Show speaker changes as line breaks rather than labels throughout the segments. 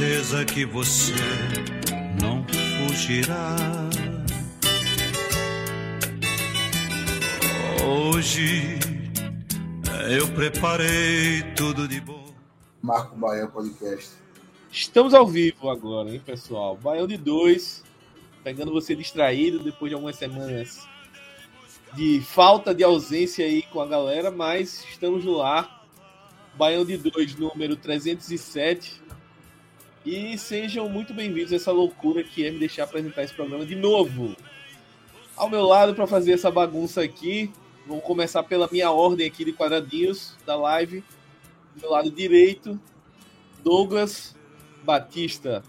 Certeza que você não fugirá. Hoje eu preparei tudo de bom.
Marco Baião Podcast.
Estamos ao vivo agora, hein, pessoal? Baião de dois, pegando você distraído depois de algumas semanas de falta de ausência aí com a galera, mas estamos no ar. Baião de dois, número 307. E sejam muito bem-vindos a essa loucura que é me deixar apresentar esse programa de novo. Ao meu lado, para fazer essa bagunça aqui, vamos começar pela minha ordem aqui de quadradinhos da live. Do meu lado direito, Douglas Batista.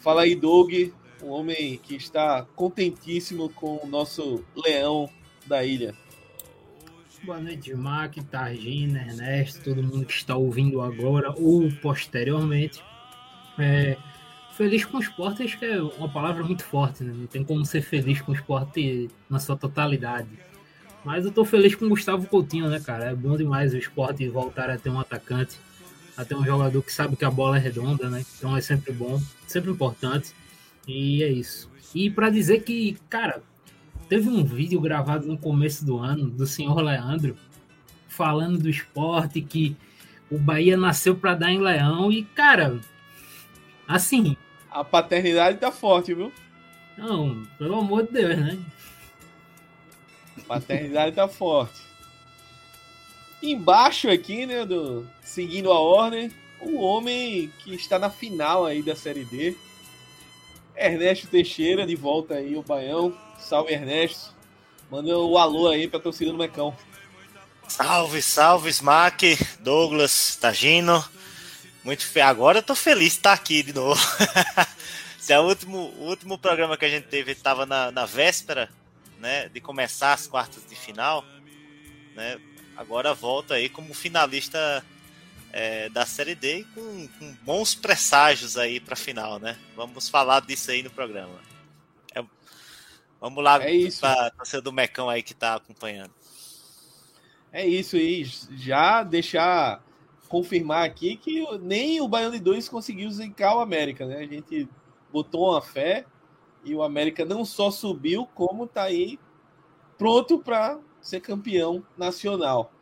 Fala aí, Doug, um homem que está contentíssimo com o nosso leão da ilha.
Boa noite, Mac, Targina, Ernesto, todo mundo que está ouvindo agora ou posteriormente. É, feliz com o esporte, acho que é uma palavra muito forte, né? Não tem como ser feliz com o esporte na sua totalidade. Mas eu tô feliz com o Gustavo Coutinho, né, cara? É bom demais o esporte voltar a ter um atacante, a ter um jogador que sabe que a bola é redonda, né? Então é sempre bom, sempre importante. E é isso. E para dizer que, cara, teve um vídeo gravado no começo do ano do senhor Leandro falando do esporte que o Bahia nasceu para dar em Leão e cara, assim,
A paternidade tá forte, viu?
não, pelo amor de Deus, né?
A paternidade tá forte. Embaixo aqui, né, do, seguindo a ordem, o homem que está na final aí da Série D. Ernesto Teixeira, de volta aí, o Baião. Salve, Ernesto. Manda o alô aí pra torcida do Mecão.
Salve, salve, Smack, Douglas, Tagino. Muito fe... Agora eu tô feliz de estar aqui de novo. Esse é o último, o último programa que a gente teve, estava na, na véspera né, de começar as quartas de final. Né? Agora volta aí como finalista é, da Série D e com, com bons presságios aí pra final, né? Vamos falar disso aí no programa. É- Vamos lá
É isso.
torcida do Mecão aí que tá acompanhando.
É isso aí. Já deixar confirmar aqui que nem o Baiano de 2 conseguiu zicar o América, né? A gente botou uma fé e o América não só subiu, como tá aí pronto para ser campeão nacional.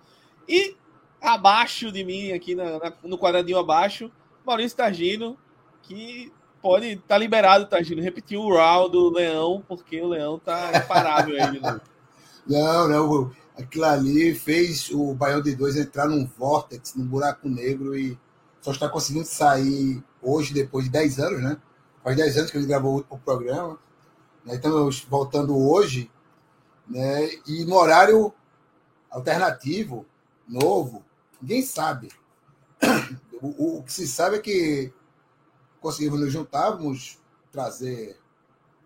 E abaixo de mim, aqui na- na- no quadradinho abaixo, Maurício Targino, que pode tá liberado, Targino. Repetiu o round do Leão, porque o Leão tá imparável aí novo.
Não, não. Aquilo ali fez o Baião de Dois entrar num vórtex, num buraco negro e só está conseguindo sair hoje, depois de 10 anos, né? Faz 10 anos que ele gravou o programa. Né? Estamos voltando hoje, né? E no horário alternativo, novo, ninguém sabe. O, o- que se sabe é que conseguimos nos juntar, vamos trazer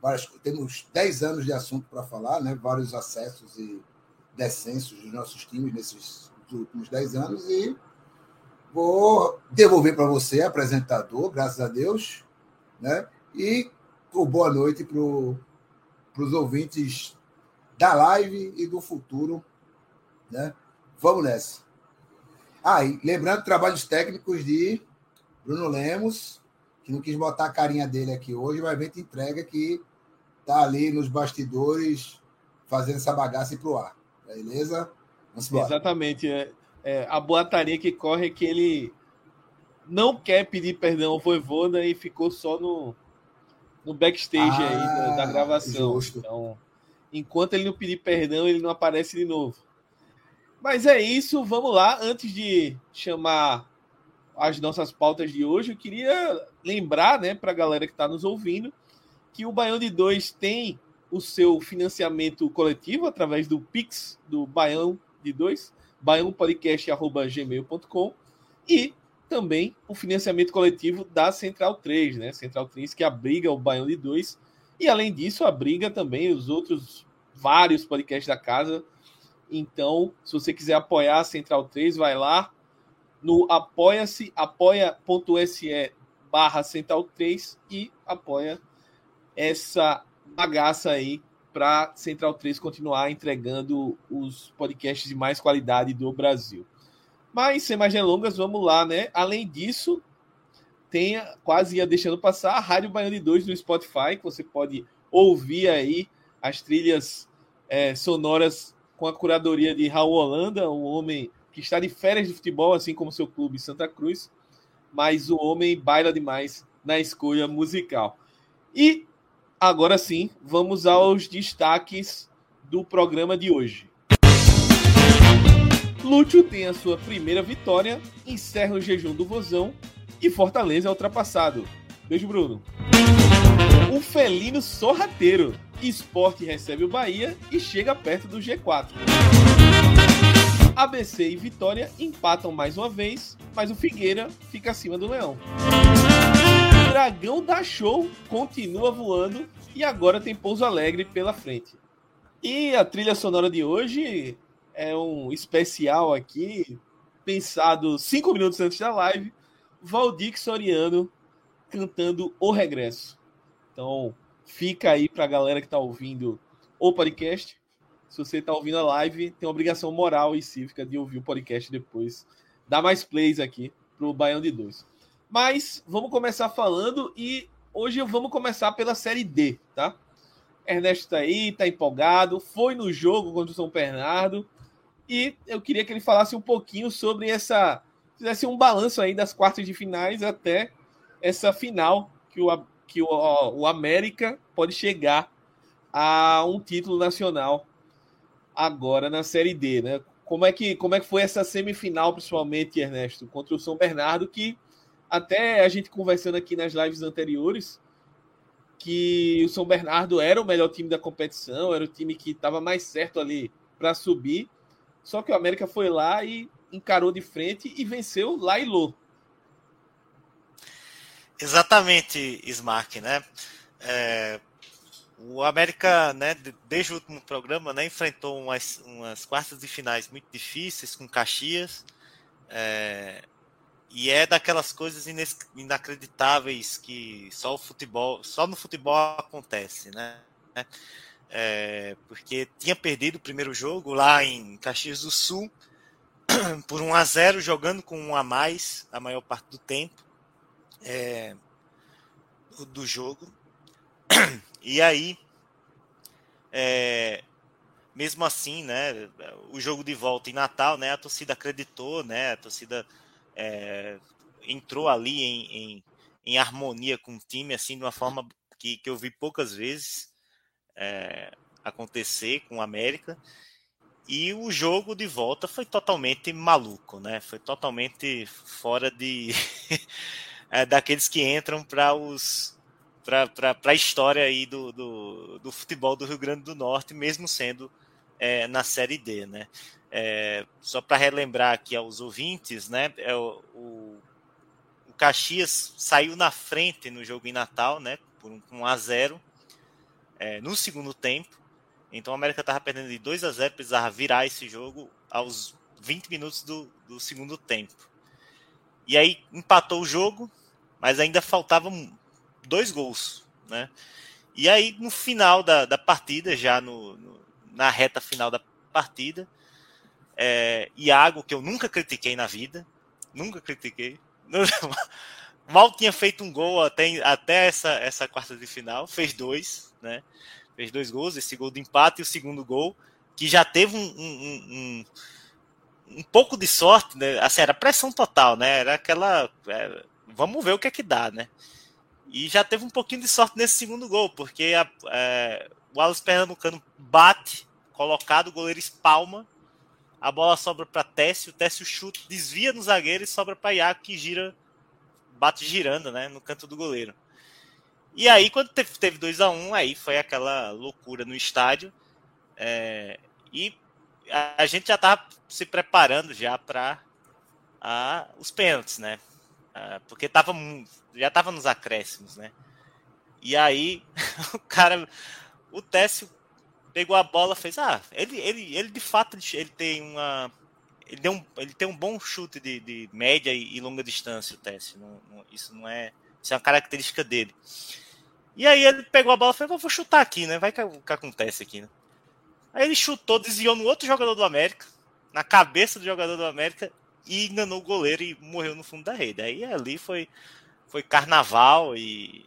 várias temos 10 anos de assunto para falar, né? Vários acessos e descensos dos nossos times nesses últimos 10 anos e vou devolver para você, apresentador, graças a Deus, né? E boa noite para os ouvintes da live e do futuro, né? Vamos nessa. Ah, e lembrando trabalhos técnicos de Bruno Lemos, que não quis botar a carinha dele aqui hoje, mas vem te entrega que tá ali nos bastidores fazendo essa bagaça ir pro ar. Beleza? Vamos embora.
Exatamente. É, é, a boataria que corre é que ele não quer pedir perdão ao Voivoda e ficou só no no backstage aí da, da
Ah,
gravação.
justo.
Então, enquanto ele não pedir perdão, ele não aparece de novo. Mas é isso, vamos lá. Antes de chamar as nossas pautas de hoje, eu queria lembrar, né, para a galera que está nos ouvindo, que o Baião de 2 tem o seu financiamento coletivo através do Pix do Baião de 2, baiãopodcast.gmail.com e também o financiamento coletivo da Central 3, né? Central 3 que abriga o Baião de 2 e além disso abriga também os outros vários podcasts da casa. Então, se você quiser apoiar a Central 3, vai lá no apoia-se, apoia.se barra Central 3 e apoia essa bagaça aí para Central 3 continuar entregando os podcasts de mais qualidade do Brasil. Mas, sem mais delongas, vamos lá, né? Além disso, tem, quase ia deixando passar, a Rádio Baiano de 2 no Spotify, que você pode ouvir aí as trilhas é, sonoras com a curadoria de Raul Holanda, um homem que está de férias de futebol, assim como seu clube Santa Cruz, mas o homem baila demais na escolha musical. E agora sim, vamos aos destaques do programa de hoje. Lúcio tem a sua primeira vitória, encerra o jejum do Vozão e Fortaleza é ultrapassado. Beijo, Bruno. O felino sorrateiro. Esporte recebe o Bahia e chega perto do G4. ABC e Vitória empatam mais uma vez, mas o Figueira fica acima do Leão. Dragão da Show continua voando e agora tem Pouso Alegre pela frente. E a trilha sonora de hoje é um especial aqui, pensado cinco minutos antes da live, Valdir Soriano cantando O Regresso. Então, fica aí para a galera que está ouvindo o podcast. Se você está ouvindo a live, tem obrigação moral e cívica de ouvir o podcast depois. Dá mais plays aqui para o Baião de Dois. Mas vamos começar falando e hoje vamos começar pela Série D, tá? Ernesto tá aí, tá empolgado, foi no jogo contra o São Bernardo e eu queria que ele falasse um pouquinho sobre essa, fizesse um balanço aí das quartas de finais até essa final que o, que o, o América pode chegar a um título nacional agora na Série D, né? Como é que, como é que foi essa semifinal, principalmente, Ernesto, contra o São Bernardo, que até a gente conversando aqui nas lives anteriores, que o São Bernardo era o melhor time da competição, era o time que estava mais certo ali para subir. Só que o América foi lá e encarou de frente e venceu lá e Lô.
Exatamente, Smark, né? É, o América, né, desde o último programa, né, enfrentou umas, umas quartas de finais muito difíceis com Caxias. É, e é daquelas coisas inacreditáveis que só o futebol, só no futebol acontece, né? É, porque tinha perdido o primeiro jogo lá em Caxias do Sul por 1 a 0 jogando com um a mais a maior parte do tempo é, do jogo. E aí, é, mesmo assim, né, o jogo de volta em Natal, né, a torcida acreditou, né, a torcida é, entrou ali em, em, em, harmonia com o time, assim, de uma forma que, que eu vi poucas vezes é, acontecer com o América. E o jogo de volta foi totalmente maluco, né? Foi totalmente fora de é, daqueles que entram para os para a história aí do, do, do, futebol do Rio Grande do Norte, mesmo sendo é, na Série D, né? É, só para relembrar aqui aos ouvintes, né? É o, o, o, Caxias saiu na frente no jogo em Natal, né? Por um, 1 a 0 é, no segundo tempo. Então a América estava perdendo de 2 a 0, precisava virar esse jogo aos 20 minutos do, do segundo tempo. E aí empatou o jogo, mas ainda faltavam dois gols, né? E aí no final da, da partida, já no, no na reta final da partida, é, Iago, que eu nunca critiquei na vida, nunca critiquei, mal tinha feito um gol até, até essa, essa quarta de final, fez dois, né? Fez dois gols, esse gol de empate e o segundo gol, que já teve um, um, um, um pouco de sorte, né? Assim, era pressão total, né? Era aquela. É, vamos ver o que é que dá, né? E já teve um pouquinho de sorte nesse segundo gol, porque a, é, o Wallace Pernambucano bate, colocado, o goleiro espalma, a bola sobra para Técio, o Técio chuta, desvia no zagueiro e sobra para Iago, que gira, bate girando, né, no canto do goleiro. E aí, quando teve, teve 2 a 1 um, aí foi aquela loucura no estádio. É, e a, a, gente já estava se preparando já para os pênaltis, né? Ah, porque tava, já estava nos acréscimos, né? E aí, o cara, o Técio pegou a bola, fez, ah, ele, ele, ele de fato ele tem uma ele, deu um, ele tem um bom chute de, de média e, e longa distância, o Técio. Não, não, isso não é, isso é uma característica dele. E aí ele pegou a bola e falou, vou chutar aqui, né? Vai que, que acontece aqui, né? Aí ele chutou, desviou no outro jogador do América, na cabeça do jogador do América, e enganou o goleiro e morreu no fundo da rede. Aí ali foi, foi carnaval e,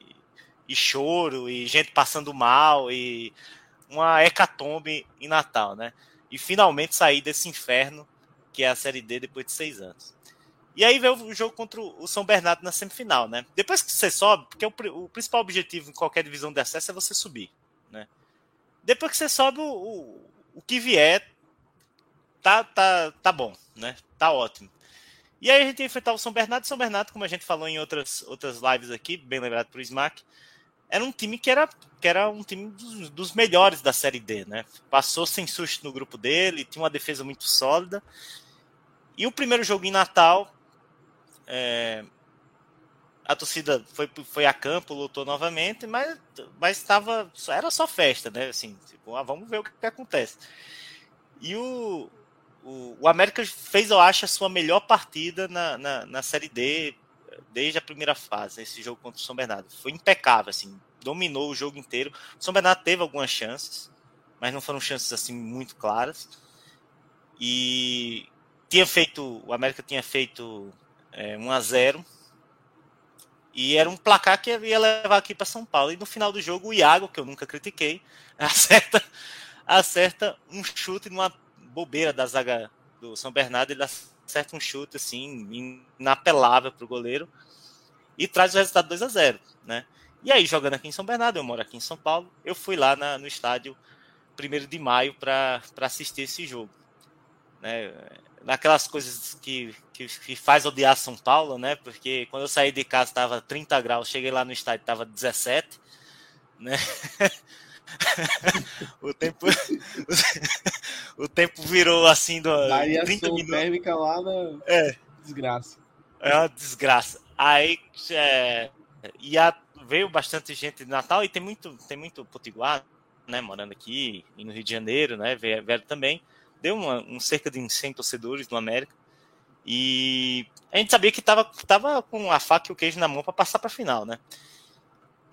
e choro, e gente passando mal, e uma hecatombe em Natal, né? E finalmente sair desse inferno que é a Série D depois de seis anos. E aí veio o jogo contra o São Bernardo na semifinal, né? Depois que você sobe, porque o, o principal objetivo em qualquer divisão de acesso é você subir, né? Depois que você sobe, o, o, o que vier tá, tá, tá bom, né? Tá ótimo. E aí a gente ia enfrentar o São Bernardo. São Bernardo, como a gente falou em outras, outras lives aqui, bem lembrado por Smack, era um time que era, que era um time dos, dos, melhores da Série D, né? Passou sem susto no grupo dele, tinha uma defesa muito sólida. E o primeiro jogo em Natal, é, a torcida foi, foi a campo, lutou novamente, mas, mas estava, era só festa, né? Assim, tipo, ah, vamos ver o que, que acontece. E o, o, o, América fez, eu acho, a sua melhor partida na, na, na, Série D desde a primeira fase, esse jogo contra o São Bernardo. Foi impecável, assim, dominou o jogo inteiro. O São Bernardo teve algumas chances, mas não foram chances assim muito claras. E tinha feito, o América tinha feito é, 1 a 0 e era um placar que ia levar aqui para São Paulo. E no final do jogo, o Iago, que eu nunca critiquei, acerta, acerta um chute numa bobeira da zaga do São Bernardo, ele um chute assim, inapelável para o goleiro e traz o resultado 2 a 0 né? E aí, jogando aqui em São Bernardo, eu moro aqui em São Paulo, eu fui lá na, no estádio 1 de maio para assistir esse jogo. Né? Naquelas coisas que, que, que, faz odiar São Paulo, né? Porque quando eu saí de casa estava 30 graus, cheguei lá no estádio estava 17, né? o tempo o tempo virou assim do
Variação 30 minutos. térmica lá na
é
desgraça.
É uma desgraça. Aí é, e a, veio bastante gente de Natal e tem muito tem muito potiguar, né, morando aqui e no Rio de Janeiro, né, velho também. Deu uma, um cerca de 100 torcedores no América. E a gente sabia que tava, tava com a faca e o queijo na mão para passar para final, né?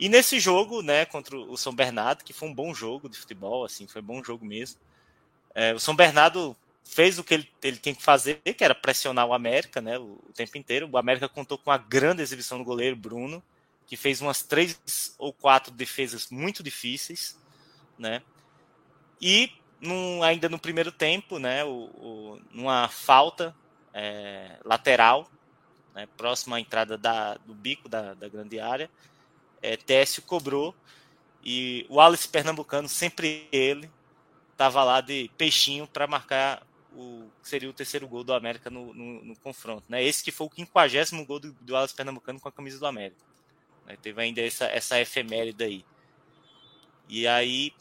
E nesse jogo, né, contra o São Bernardo, que foi um bom jogo de futebol, assim, foi um bom jogo mesmo. É, o São Bernardo fez o que ele, ele que fazer, que era pressionar o América, né, o, o, tempo inteiro. O América contou com uma grande exibição do goleiro Bruno, que fez umas três ou quatro defesas muito difíceis, né. E num, ainda no primeiro tempo, né, o, o numa falta é, lateral, né, próxima à entrada da, do bico da, da grande área, é, Técio cobrou e o Alice Pernambucano, sempre ele, estava lá de peixinho para marcar o seria o terceiro gol do América no, no, no confronto. Né? Esse que foi o quinquagésimo gol do, do Alice Pernambucano com a camisa do América. Né? Teve ainda essa, essa efeméride aí. E aí.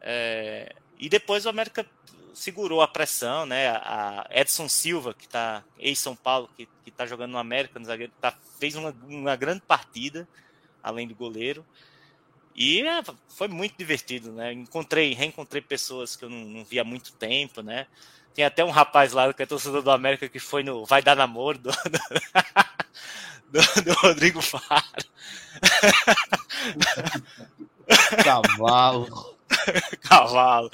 É, e depois o América segurou a pressão, né? A Edson Silva, que está ex-São Paulo, que, está jogando no América, no zagueiro, tá, fez uma, uma grande partida além do goleiro. E é, foi muito divertido, né? Encontrei, reencontrei pessoas que eu não, não, via há muito tempo, né? Tem até um rapaz lá que é torcedor do América que foi no Vai Dar Namoro do, do, do Rodrigo Faro.
Cavalo.
Cavalo.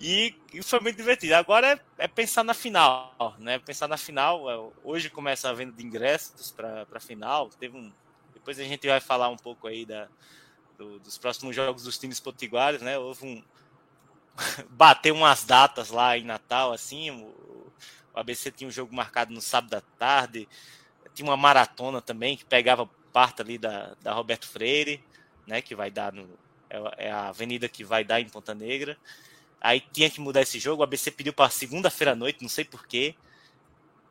E, e, foi muito divertido. Agora é, é, pensar na final, né? Pensar na final. É, hoje começa a venda de ingressos para a final. Teve um, depois a gente vai falar um pouco aí da, do, dos próximos jogos dos times potiguares, né? Houve um. Bateu umas datas lá em Natal, assim. O, o ABC tinha um jogo marcado no sábado à tarde. Tinha uma maratona também que pegava parte ali da, da Roberto Freire, né? Que vai dar no. É, é a avenida que vai dar em Ponta Negra. Aí tinha que mudar esse jogo. O ABC pediu para segunda-feira à noite, não sei porquê.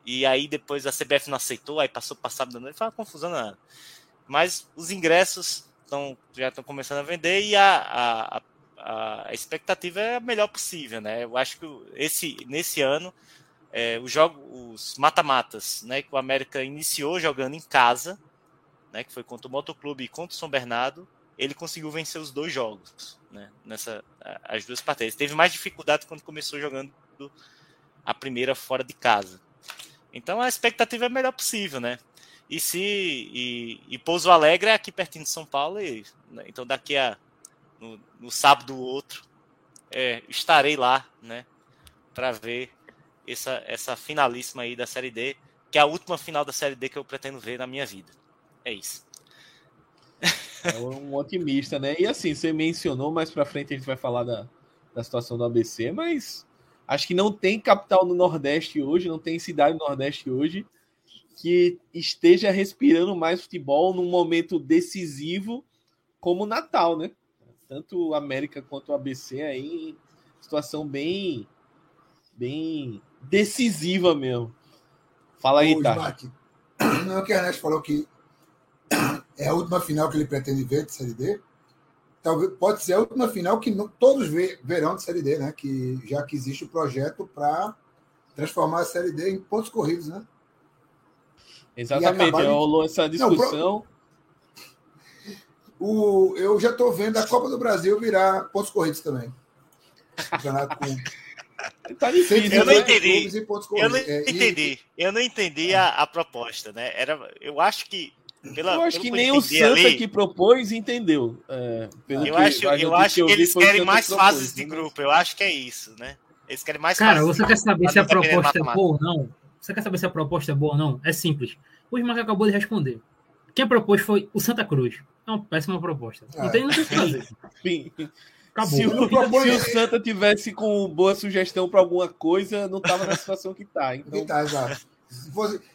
E aí depois a CBF não aceitou, aí passou para sábado à noite, foi uma confusão nada. Mas os ingressos tão, já estão começando a vender e a, a, a, expectativa é a melhor possível, né? Eu acho que esse, nesse ano é, os jogos, os mata-matas, né, que o América iniciou jogando em casa, né, que foi contra o Motoclube e contra o São Bernardo, ele conseguiu vencer os dois jogos, né, nessa as duas partidas. Teve mais dificuldade quando começou jogando a primeira fora de casa. Então a expectativa é a melhor possível, né? E se e, e Pouso Alegre é aqui pertinho de São Paulo, e, né, então daqui a no, no sábado outro é, estarei lá, né, para ver essa essa finalíssima aí da Série D, que é a última final da Série D que eu pretendo ver na minha vida. É isso.
É um otimista, né? E assim, você mencionou, mais para frente a gente vai falar da, da situação do ABC, mas acho que não tem capital no Nordeste hoje, não tem cidade no Nordeste hoje que esteja respirando mais futebol num momento decisivo como o Natal, né? Tanto o América quanto o ABC aí, situação bem, bem decisiva mesmo. Fala aí, tá?
Não, é que a Ernesto falou que é a última final que ele pretende ver de Série D. Talvez, pode ser a última final que não, todos verão de Série D, né? Que, já que existe o projeto para transformar a Série D em pontos corridos, né?
Exatamente, rolou essa discussão. Não,
o, eu já estou vendo a Copa do Brasil virar pontos corridos também.
Campeonato com Tá difícil, eu não entendi. Eu não é, entendi. Eu não entendi a, a, proposta, né? Era, eu acho que
pela, eu acho que nem o Santa ali, que propôs entendeu. É,
eu, que, acho, eu acho que, que eles querem mais propôs, fases de né? grupo. Eu acho que é isso, né? Eles querem mais
Cara, você quer saber se a proposta é boa ou não? Você quer saber se a proposta é boa ou não? É simples. O Ismael acabou de responder. Quem propôs foi o Santa Cruz. É uma péssima proposta. Não tem o que fazer.
Acabou. Se o, se o Santa tivesse com boa sugestão para alguma coisa, não estava na situação que está. Então...
tá, exato.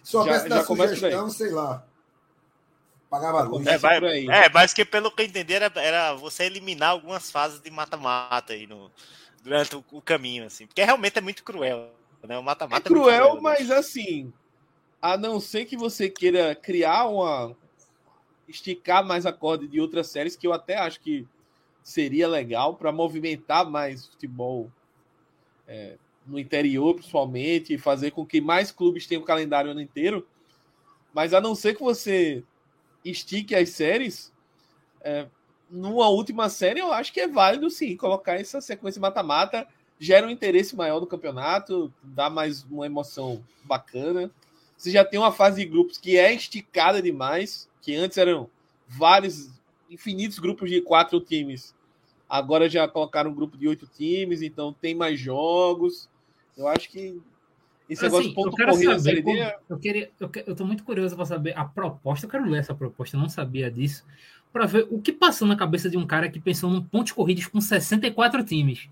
Se, houvesse da sugestão, sei lá. Pagava luz.
É, vai, é, mas que pelo que eu entendi era, era você eliminar algumas fases de mata-mata aí no, durante o, o, caminho, assim. Porque realmente é muito cruel. Né? O mata-mata
é, é cruel, cruel né? mas assim, a não ser que você queira criar uma. esticar mais a corda de outras séries, que eu até acho que seria legal para movimentar mais futebol é, no interior, principalmente, e fazer com que mais clubes tenham o calendário o ano inteiro. Mas a não ser que você estique as séries, é, numa última série, eu acho que é válido sim colocar essa sequência mata-mata. Gera um interesse maior no campeonato, dá mais uma emoção bacana. Você já tem uma fase de grupos que é esticada demais, que antes eram vários, infinitos grupos de quatro times Agora já colocaram um grupo de oito times, então tem mais jogos. Eu acho que esse assim, negócio de ponto corrido
saber, como, eu, queria, eu, eu tô muito curioso para saber a proposta. Eu quero ler essa proposta, eu não sabia disso. Para ver o que passou na cabeça de um cara que pensou num ponto corridos com 64 times.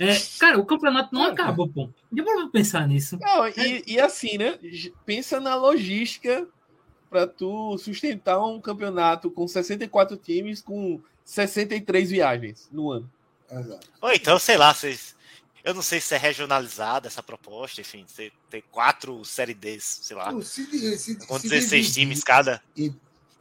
É, cara, o campeonato não acaba, pô. Já vou pensar nisso.
Não, e, e, assim, né? Pensa na logística para tu sustentar um campeonato com 64 times com 63 viagens no ano.
Exato. Ou então, sei lá, vocês. Eu não sei se é regionalizada essa proposta, enfim, você tem quatro Série Ds, sei lá. Se, se, com 16 se times cada.
E,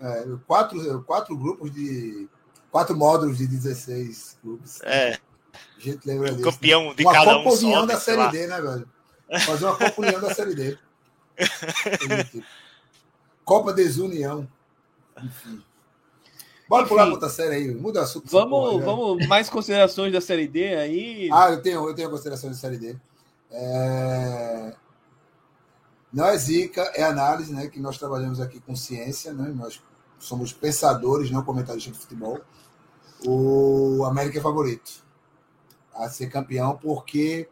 é, quatro, quatro grupos de. Quatro módulos de 16 clubes.
É.
A gente lembra disso.
Campeão né? de uma cada
Copa um. Uma União da Série lá. D, né, velho? Fazer uma Copa União da Série D. Copa Desunião. Enfim. Bora Enfim, pular para outra série aí, muda assunto.
Vamos, porra, vamos mais considerações da série D aí.
Ah, eu tenho, eu tenho considerações da série D. É... Não é zica, é análise, né? Que nós trabalhamos aqui com ciência, né? Nós somos pensadores, não comentaristas de futebol. O América é favorito a ser campeão, porque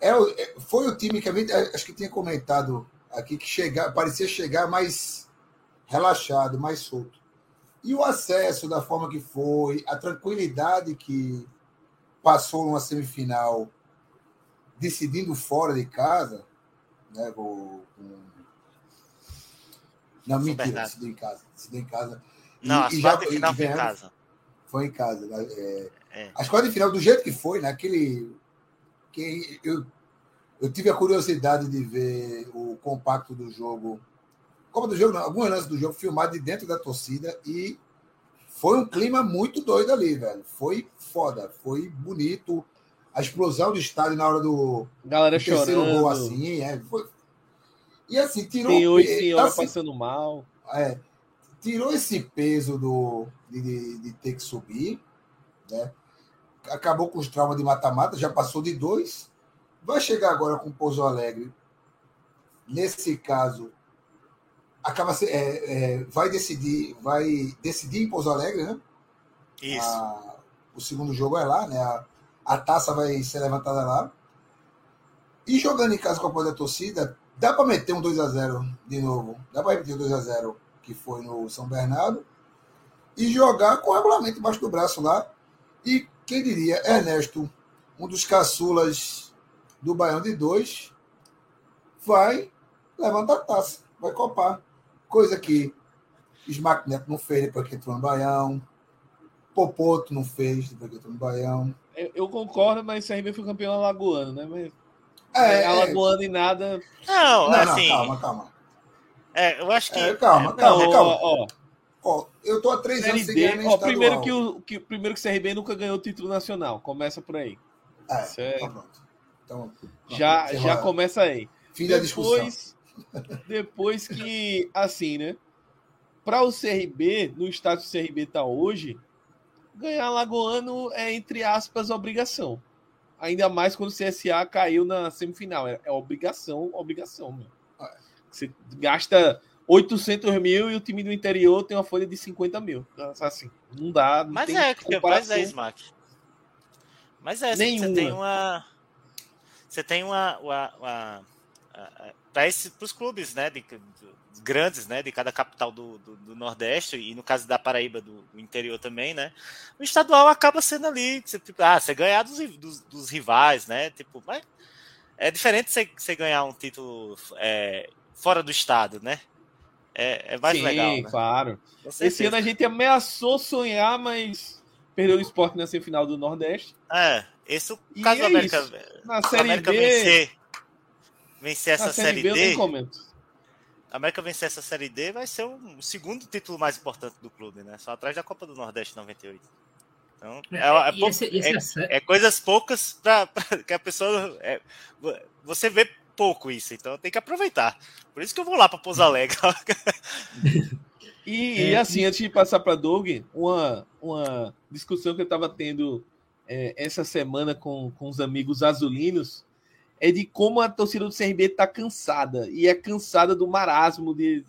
é, é foi o time que a gente, acho que tinha comentado aqui que chegar, parecia chegar mais relaxado, mais solto. E o acesso da forma que foi, a tranquilidade que passou numa semifinal decidindo fora de casa, né, com, Não,
São
mentira, decidiu em casa. Decidiu em casa. E-
Não,
e já-
de
e
final foi em casa.
Foi em casa. É,
É.
As quartas de final, do jeito que foi, naquele. Que eu, eu tive a curiosidade de ver o compacto do jogo. Copa do jogo, não, alguns lances do jogo filmado de dentro da torcida e foi um clima muito doido ali, velho. Foi foda, foi bonito. A explosão do estádio na hora do,
Galera
do terceiro
chorando.
gol, assim, é, foi... E assim, tirou.
Senhor e senhora
assim,
passando mal.
é, tirou esse peso do, de, de- de ter que subir, né? Acabou com os traumas de mata-mata, já passou de dois, vai chegar agora com o Pouso Alegre. Nesse caso, acaba se- é, é, vai decidir, vai decidir em Pouso Alegre, né?
Isso.
A- o segundo jogo é lá, né? A, a taça vai ser levantada lá. E jogando em casa com a apoio da torcida, dá para meter um 2 a 0 de novo. Dá para repetir o 2 a 0 que foi no São Bernardo e jogar com o regulamento embaixo do braço lá. E quem diria, Ernesto, um dos caçulas do Baião de dois, vai levantar a taça, vai copar. Coisa que Smack Neto não fez depois que entrou no Baião. Popoto não fez depois que entrou no Baião.
Eu, eu concordo, mas o CRB foi campeão alagoano, né? Mas
É, é,
alagoano e nada.
Não,
não, não,
assim.
calma, calma.
É, eu acho que.
É, calma,
Não,
calma, calma.
ó, ó,
Ó, eu tô há três anos
Série
sem ganhar
D.
nem
Ó, primeiro que, o, que, primeiro que o CRB nunca ganhou o título nacional. Começa por aí.
É,
Isso é-
tá pronto. Então,
Já,
pronto,
já
encerra-
começa aí.
Fim da discussão.
Depois, depois que, assim, né? Para o CRB, no estádio que o CRB tá hoje, ganhar Lagoano é, entre aspas, obrigação. Ainda mais quando o CSA caiu na semifinal. É, é obrigação, obrigação, meu.
É.
Você gasta 800 mil e o time do interior tem uma folha de 50 mil. Assim, não dá. Não
Mas é, mas é, Smack. Mas é, você
Nenhuma.
tem uma. Você tem uma. uma, uma para os clubes, né? De, de- grandes, né? De cada capital do, do, do Nordeste, e no caso da Paraíba, do, do interior também, né? O estadual acaba sendo ali. Você, tipo, ah, você ganhar dos, dos, dos rivais, né? Tipo, mas é diferente você, você ganhar um título é, fora do estado, né? É, é mais
Sim,
legal. Né?
claro. Esse ano a gente ameaçou sonhar, mas perdeu o esporte na semifinal do Nordeste.
É, esse o
E
caso
é
do América,
isso. Na Série
América
B,
vencer, vencer essa
na
série,
Série B eu nem
D,
comento.
a América vencer essa série D vai ser o segundo título mais importante do clube, né? Só atrás da Copa do Nordeste 98. Então, é, é, pou-
esse, esse
é- é coisas poucas para que a pessoa. é, vo- você vê pouco isso, então tem que aproveitar. Por isso que eu vou lá para Pouso Alegre.
E,
É,
e assim, antes de passar para Doug, uma, uma discussão que eu estava tendo é, essa semana com, com os amigos azulinos é de como a torcida do CRB está cansada. E é cansada do marasmo de.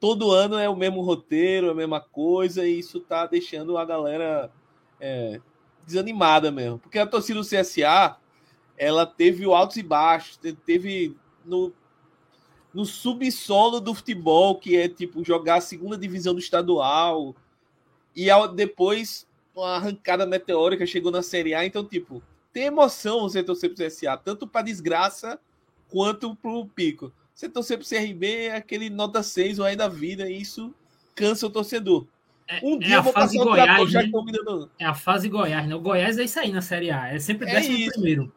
Todo ano é o mesmo roteiro, a mesma coisa, e isso tá deixando a galera é, desanimada mesmo. Porque a torcida do CSA ela teve o altos e baixos, te- teve no, no subsolo do futebol, que é tipo jogar a segunda divisão do estadual, e ao- depois uma arrancada meteórica chegou na Série A. Então, tipo, tem emoção você torcer pro CSA, tanto para desgraça quanto pro pico. Você torcer pro CRB é aquele nota 6 ou aí da vida, e isso cansa o torcedor.
é,
Um
é
dia eu
a
vou
fase
passar o trator,
Goiás,
já
né?
dando.
É a fase Goiás, né? O Goiás é isso aí na Série A. É sempre
É
décimo
isso.
primeiro.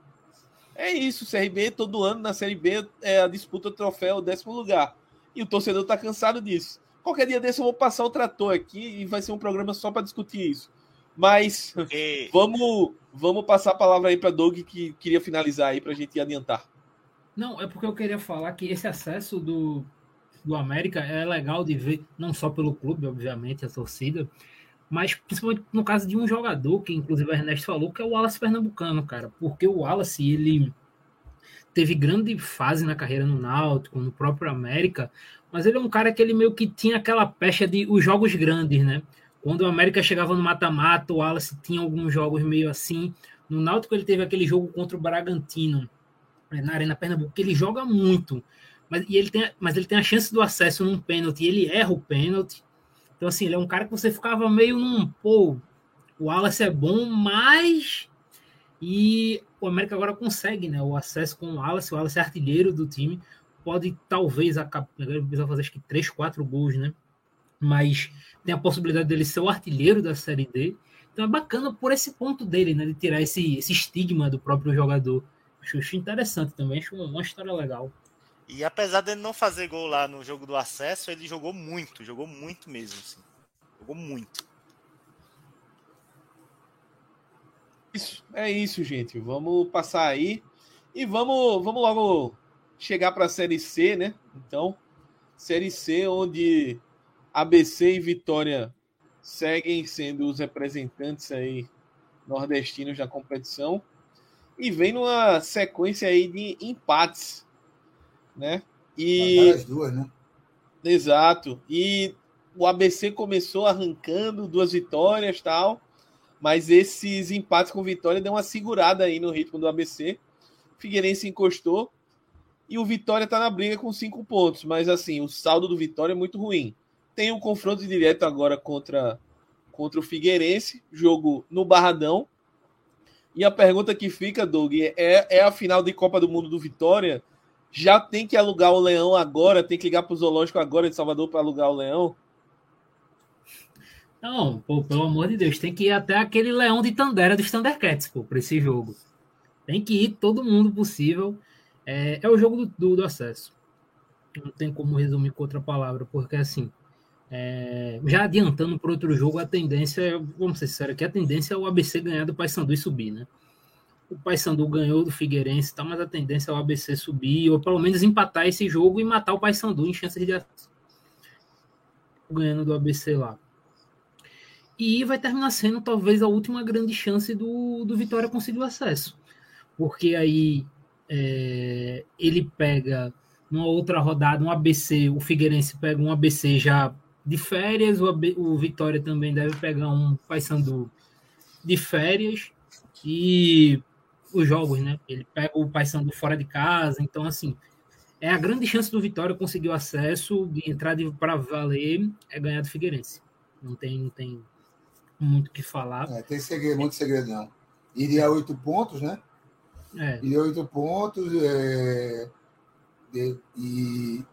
É isso, CRB todo ano na Série B é a disputa do troféu décimo lugar. E o torcedor tá cansado disso. Qualquer dia desse eu vou passar o trator aqui e vai ser um programa só para discutir isso. Mas
E-
vamos, vamos passar a palavra aí para Doug que queria finalizar aí para a gente adiantar.
Não, é porque eu queria falar que esse acesso do, do América é legal de ver, não só pelo clube, obviamente, a torcida, mas principalmente no caso de um jogador, que inclusive o Ernesto falou, que é o Wallace Pernambucano, cara. Porque o Wallace, ele teve grande fase na carreira no Náutico, no próprio América, mas ele é um cara que ele meio que tinha aquela pecha de os jogos grandes, né? Quando o América chegava no mata-mata, o Wallace tinha alguns jogos meio assim. No Náutico ele teve aquele jogo contra o Bragantino, é, na Arena Pernambuco, que ele joga muito, mas, e ele tem, mas ele tem a chance do acesso num pênalti, ele erra o pênalti. Então, assim, ele é um cara que você ficava meio num, pô, o Wallace é bom, mas. E o América agora consegue, né? O acesso com o Wallace, o Wallace é artilheiro do time. pode talvez acabar fazer acho que 3, 4 gols, né? Mas tem a possibilidade dele ser o artilheiro da Série D. Então é bacana por esse ponto dele, né? De tirar esse, esse estigma do próprio jogador. Acho, acho interessante também, acho uma história legal.
E apesar dele não fazer gol lá no jogo do acesso, ele jogou muito, jogou muito mesmo. Assim. Jogou muito.
Isso, é isso, gente. Vamos passar aí e vamos, vamos logo chegar para a Série C, né? Então, Série C, onde ABC e Vitória seguem sendo os representantes aí nordestinos da competição e vem numa sequência aí de empates, né? E
as duas, né?
Exato. E o ABC começou arrancando duas vitórias, tal, mas esses empates com vitória deu uma segurada aí no ritmo do ABC. Figueirense encostou e o Vitória está na briga com cinco pontos, mas assim, o saldo do Vitória é muito ruim. Tem um confronto direto agora contra, contra o Figueirense, jogo no Barradão. E a pergunta que fica, Doug, é, é a final de Copa do Mundo do Vitória? Já tem que alugar o Leão agora? Tem que ligar para o Zoológico agora de Salvador para alugar o Leão?
Não, pô, pelo amor de Deus, tem que ir até aquele Leão de Tandera dos Thundercats, para esse jogo. Tem que ir todo mundo possível. É, é o jogo do, do, do, acesso. Não tem como resumir com outra palavra, porque assim, é, já adiantando para outro jogo, a tendência, vamos ser sérios, que a tendência é o ABC ganhar do Paysandu e subir, né? O Paysandu ganhou do Figueirense, tá, mas a tendência é o ABC subir, ou pelo menos empatar esse jogo e matar o Paysandu em chances de acesso. Ganhando do ABC lá. E vai terminar sendo talvez a última grande chance do, do Vitória conseguir o acesso. Porque aí é, ele pega numa outra rodada, um ABC, o Figueirense pega um ABC já de férias, o, AB, o Vitória também deve pegar um Paysandu de férias e os jogos, né? Ele pega o Paysandu fora de casa, então assim, é a grande chance do Vitória conseguir o acesso de entrar para valer é ganhar do Figueirense. Não tem, não tem muito o que falar.
É, tem segredo, muito segredo não. Iria oito pontos, né? É. E oito pontos. É, de, e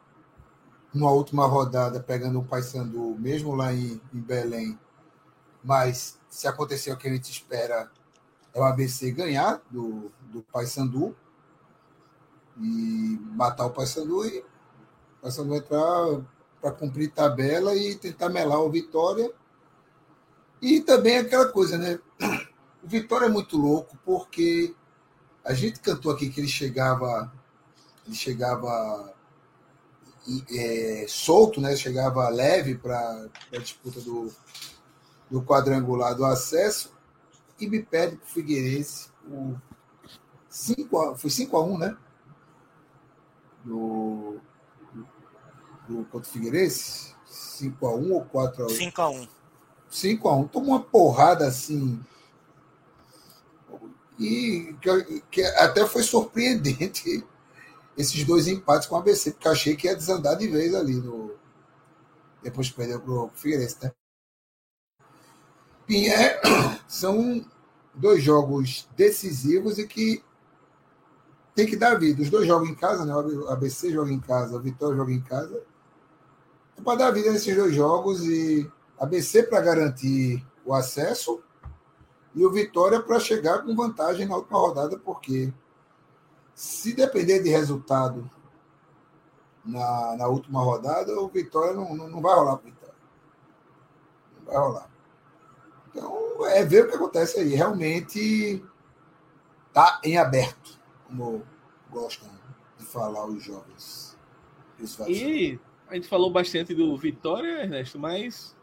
numa última rodada, pegando o Paysandu, mesmo lá em, em, Belém. Mas se acontecer o que a gente espera, é o ABC ganhar do, do Paysandu e matar o Paysandu e o Paysandu entrar para cumprir tabela e tentar melar o Vitória. E também aquela coisa, né? O Vitória é muito louco porque a gente cantou aqui que ele chegava, ele chegava é, solto, né? Chegava leve para a disputa do, do quadrangular do acesso e me pede para o Figueirense o 5 a, foi 5 a 1 né? Do, do, contra o Figueirense? 5 a 1 ou 4 a 1
5 a 1
5 a 1 Tomou uma porrada assim e que, que até foi surpreendente esses dois empates com o ABC, porque achei que ia desandar de vez ali no. Depois que perdeu para o Figueirense, né? Pinhé são dois jogos decisivos e que tem que dar vida. Os dois jogam em casa, né? O ABC joga em casa, o Vitória joga em casa. É para dar vida nesses dois jogos e ABC para garantir o acesso e o Vitória para chegar com vantagem na última rodada, porque se depender de resultado na, na última rodada, o Vitória não, não, não vai rolar para Vitória. Não vai rolar. É ver o que acontece aí. Realmente está em aberto, como gostam de falar os jovens.
E a gente falou bastante do Vitória, Ernesto, mas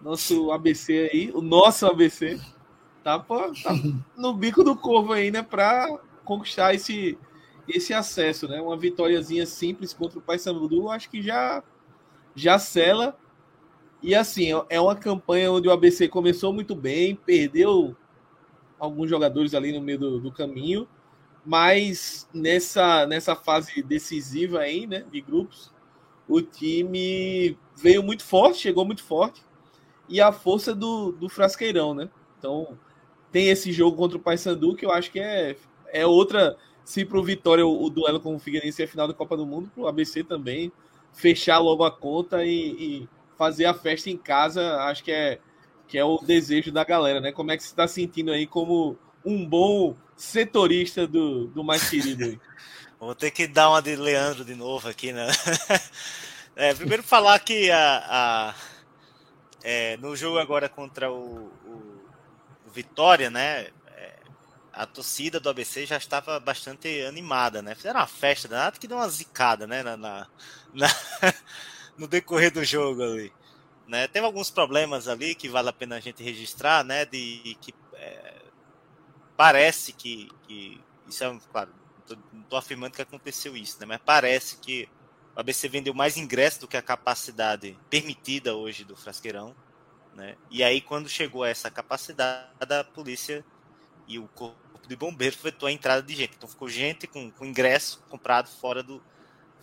nosso ABC aí, o nosso ABC, tá, tá no bico do corvo aí, né? Para conquistar esse, esse acesso, né? Uma vitóriazinha simples contra o Paysandu, acho que já já sela. E assim, é uma campanha onde o ABC começou muito bem, perdeu alguns jogadores ali no meio do, do caminho, mas nessa nessa fase decisiva aí, né, de grupos, o time veio muito forte, chegou muito forte, e a força do, do Frasqueirão, né? Então, tem esse jogo contra o Paysandu que eu acho que é, é outra se pro Vitória o, o duelo com o Figueirense é final da Copa do Mundo, pro ABC também fechar logo a conta e, e, fazer a festa em casa, acho que é que é o desejo da galera, né? Como é que você está sentindo aí como um bom setorista do, do mais querido aí?
Vou ter que dar uma de Leandro de novo aqui, né? É, primeiro falar que a, a é, no jogo agora contra o, o, o Vitória, né? É, a torcida do ABC já estava bastante animada, né? Fizeram uma festa, nada que deu uma zicada, né? Na, na, na no decorrer do jogo ali. Né? Teve alguns problemas ali que vale a pena a gente registrar, né? De que é, parece que, que isso é claro, não estou afirmando que aconteceu isso, né? Mas parece que o ABC vendeu mais ingressos do que a capacidade permitida hoje do Frasqueirão. Né? E aí, quando chegou a essa capacidade, a polícia e o corpo de bombeiro vetou a entrada de gente. Então ficou gente com, com ingresso comprado fora do,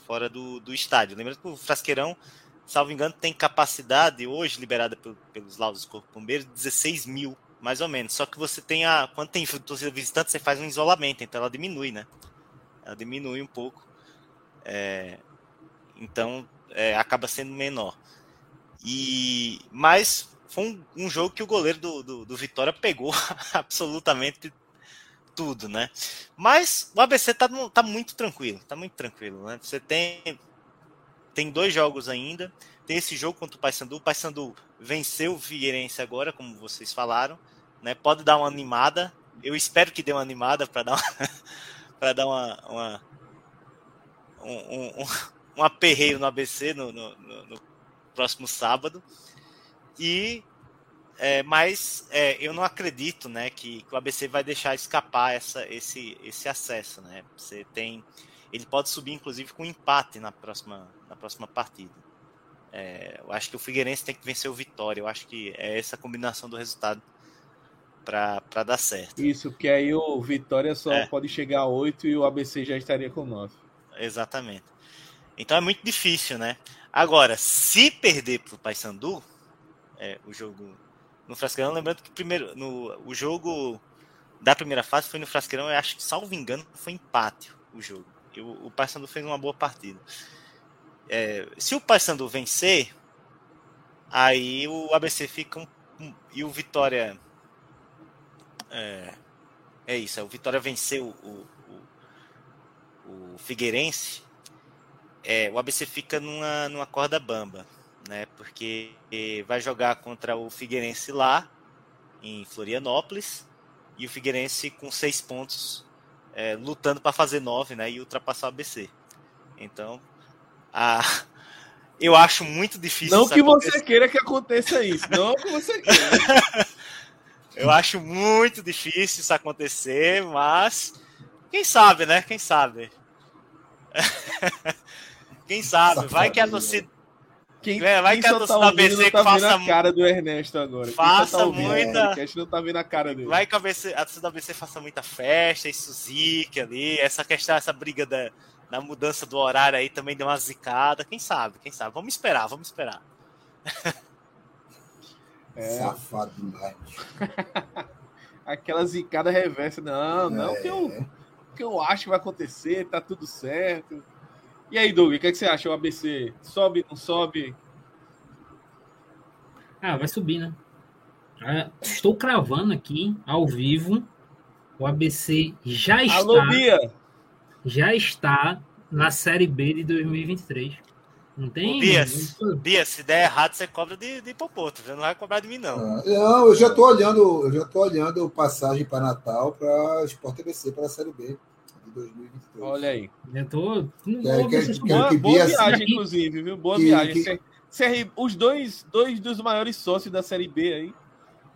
fora do, do estádio. Lembrando que o Frasqueirão, salvo engano, tem capacidade hoje liberada pelos laudos do Corpo Bombeiro 16 mil, mais ou menos. Só que você tem a. Quando tem torcida visitante, você faz um isolamento, então ela diminui, né? Ela diminui um pouco. É, então é, acaba sendo menor. E mas foi um, um jogo que o goleiro do, do, do, Vitória pegou absolutamente tudo, né? Mas o ABC tá, tá muito tranquilo, tá muito tranquilo, né? Você tem tem dois jogos ainda. Tem esse jogo contra o Paysandu. O Paysandu venceu o Figueirense agora, como vocês falaram, né? Pode dar uma animada. Eu espero que dê uma animada para dar para dar uma, uma um, um, um aperreio no ABC no, no, no, no próximo sábado. E é, mas é, eu não acredito né, que, que, o ABC vai deixar escapar essa, esse, esse acesso. Né? Você tem. Ele pode subir, inclusive, com empate na próxima, na próxima partida. É, eu acho que o Figueirense tem que vencer o Vitória. Eu acho que é essa combinação do resultado para dar certo.
Isso, porque aí o Vitória só é. pode chegar a 8 e o ABC já estaria com 9.
Exatamente. Então é muito difícil, né? Agora, se perder para o Paysandu, é, o jogo no Frasqueirão, lembrando que primeiro, no, o jogo da primeira fase foi no Frasqueirão, eu acho que, salvo engano, foi empate o jogo. E o, o Paysandu fez uma boa partida. É, se o Paysandu vencer, aí o ABC fica um, um, e o Vitória é, é isso, é, o Vitória venceu o, o, o Figueirense, é, o ABC fica numa, numa corda bamba, né? Porque vai jogar contra o Figueirense lá, em Florianópolis, e o Figueirense com seis pontos, é, lutando para fazer nove, né? E ultrapassar o ABC. Então, a, eu acho muito difícil.
Não que acontecer. você queira que aconteça isso, não que você queira.
eu acho muito difícil isso acontecer, mas quem sabe, né? Quem sabe. Quem sabe? Vai que a torcida.
Quem, é, vai quem que a torcida tá ABC tá faça a cara do Ernesto agora.
Faça tá muita.
A gente não tá vendo a cara dele.
Vai que a, ABC, a torcida ABC faça muita festa, isso zique ali. Essa questão, essa briga da, da mudança do horário aí também deu uma zicada. Quem sabe? Quem sabe? Vamos esperar, vamos esperar.
É. Safado demais.
Aquela zicada reversa. Não, não, é. que eu, que eu acho que vai acontecer, tá tudo certo. E aí, Doug, o que, é que você acha? O ABC sobe, não sobe?
Ah, vai subir, né? Ah, estou cravando aqui, ao vivo, o ABC já está.
Alô, Bia!
Já está na Série B de 2023. Não tem.
Bia, Bia, se der errado, você cobra de, de Popoto. Você não vai cobrar de mim, não.
Ah, não, eu já estou olhando, eu já tô olhando passagem para Natal para Sport ABC para a Série B. 2023.
Olha aí.
Eu tô.
Quero, quero, boa, que boa viagem, inclusive, viu? Boa que, viagem. Que... CR, os dois, dois dos maiores sócios da Série B aí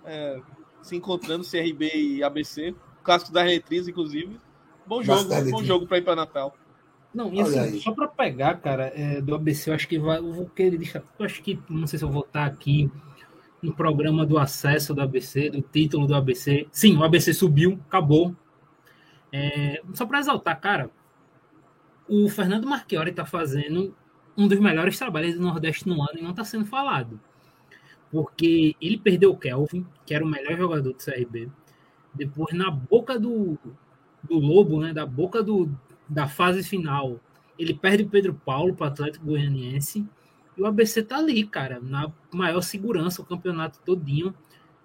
é, se encontrando, CRB e ABC. Clássico da Retriz, inclusive. Bom jogo, bom jogo para ir para Natal.
Não, e assim, só para pegar, cara, é, do ABC, eu acho que vai. Eu vou querer deixar. Eu acho que. Não sei se eu vou estar aqui no programa do acesso do ABC, do título do ABC. Sim, o ABC subiu, acabou. É, só para exaltar, cara, o Fernando Marchiori está fazendo um dos melhores trabalhos do Nordeste no ano e não está sendo falado. Porque ele perdeu o Kelvin, que era o melhor jogador do CRB. Depois, na boca do, do Lobo, né, da boca do, da fase final, ele perde o Pedro Paulo para o Atlético Goianiense e o ABC tá ali, cara, na maior segurança o campeonato todinho.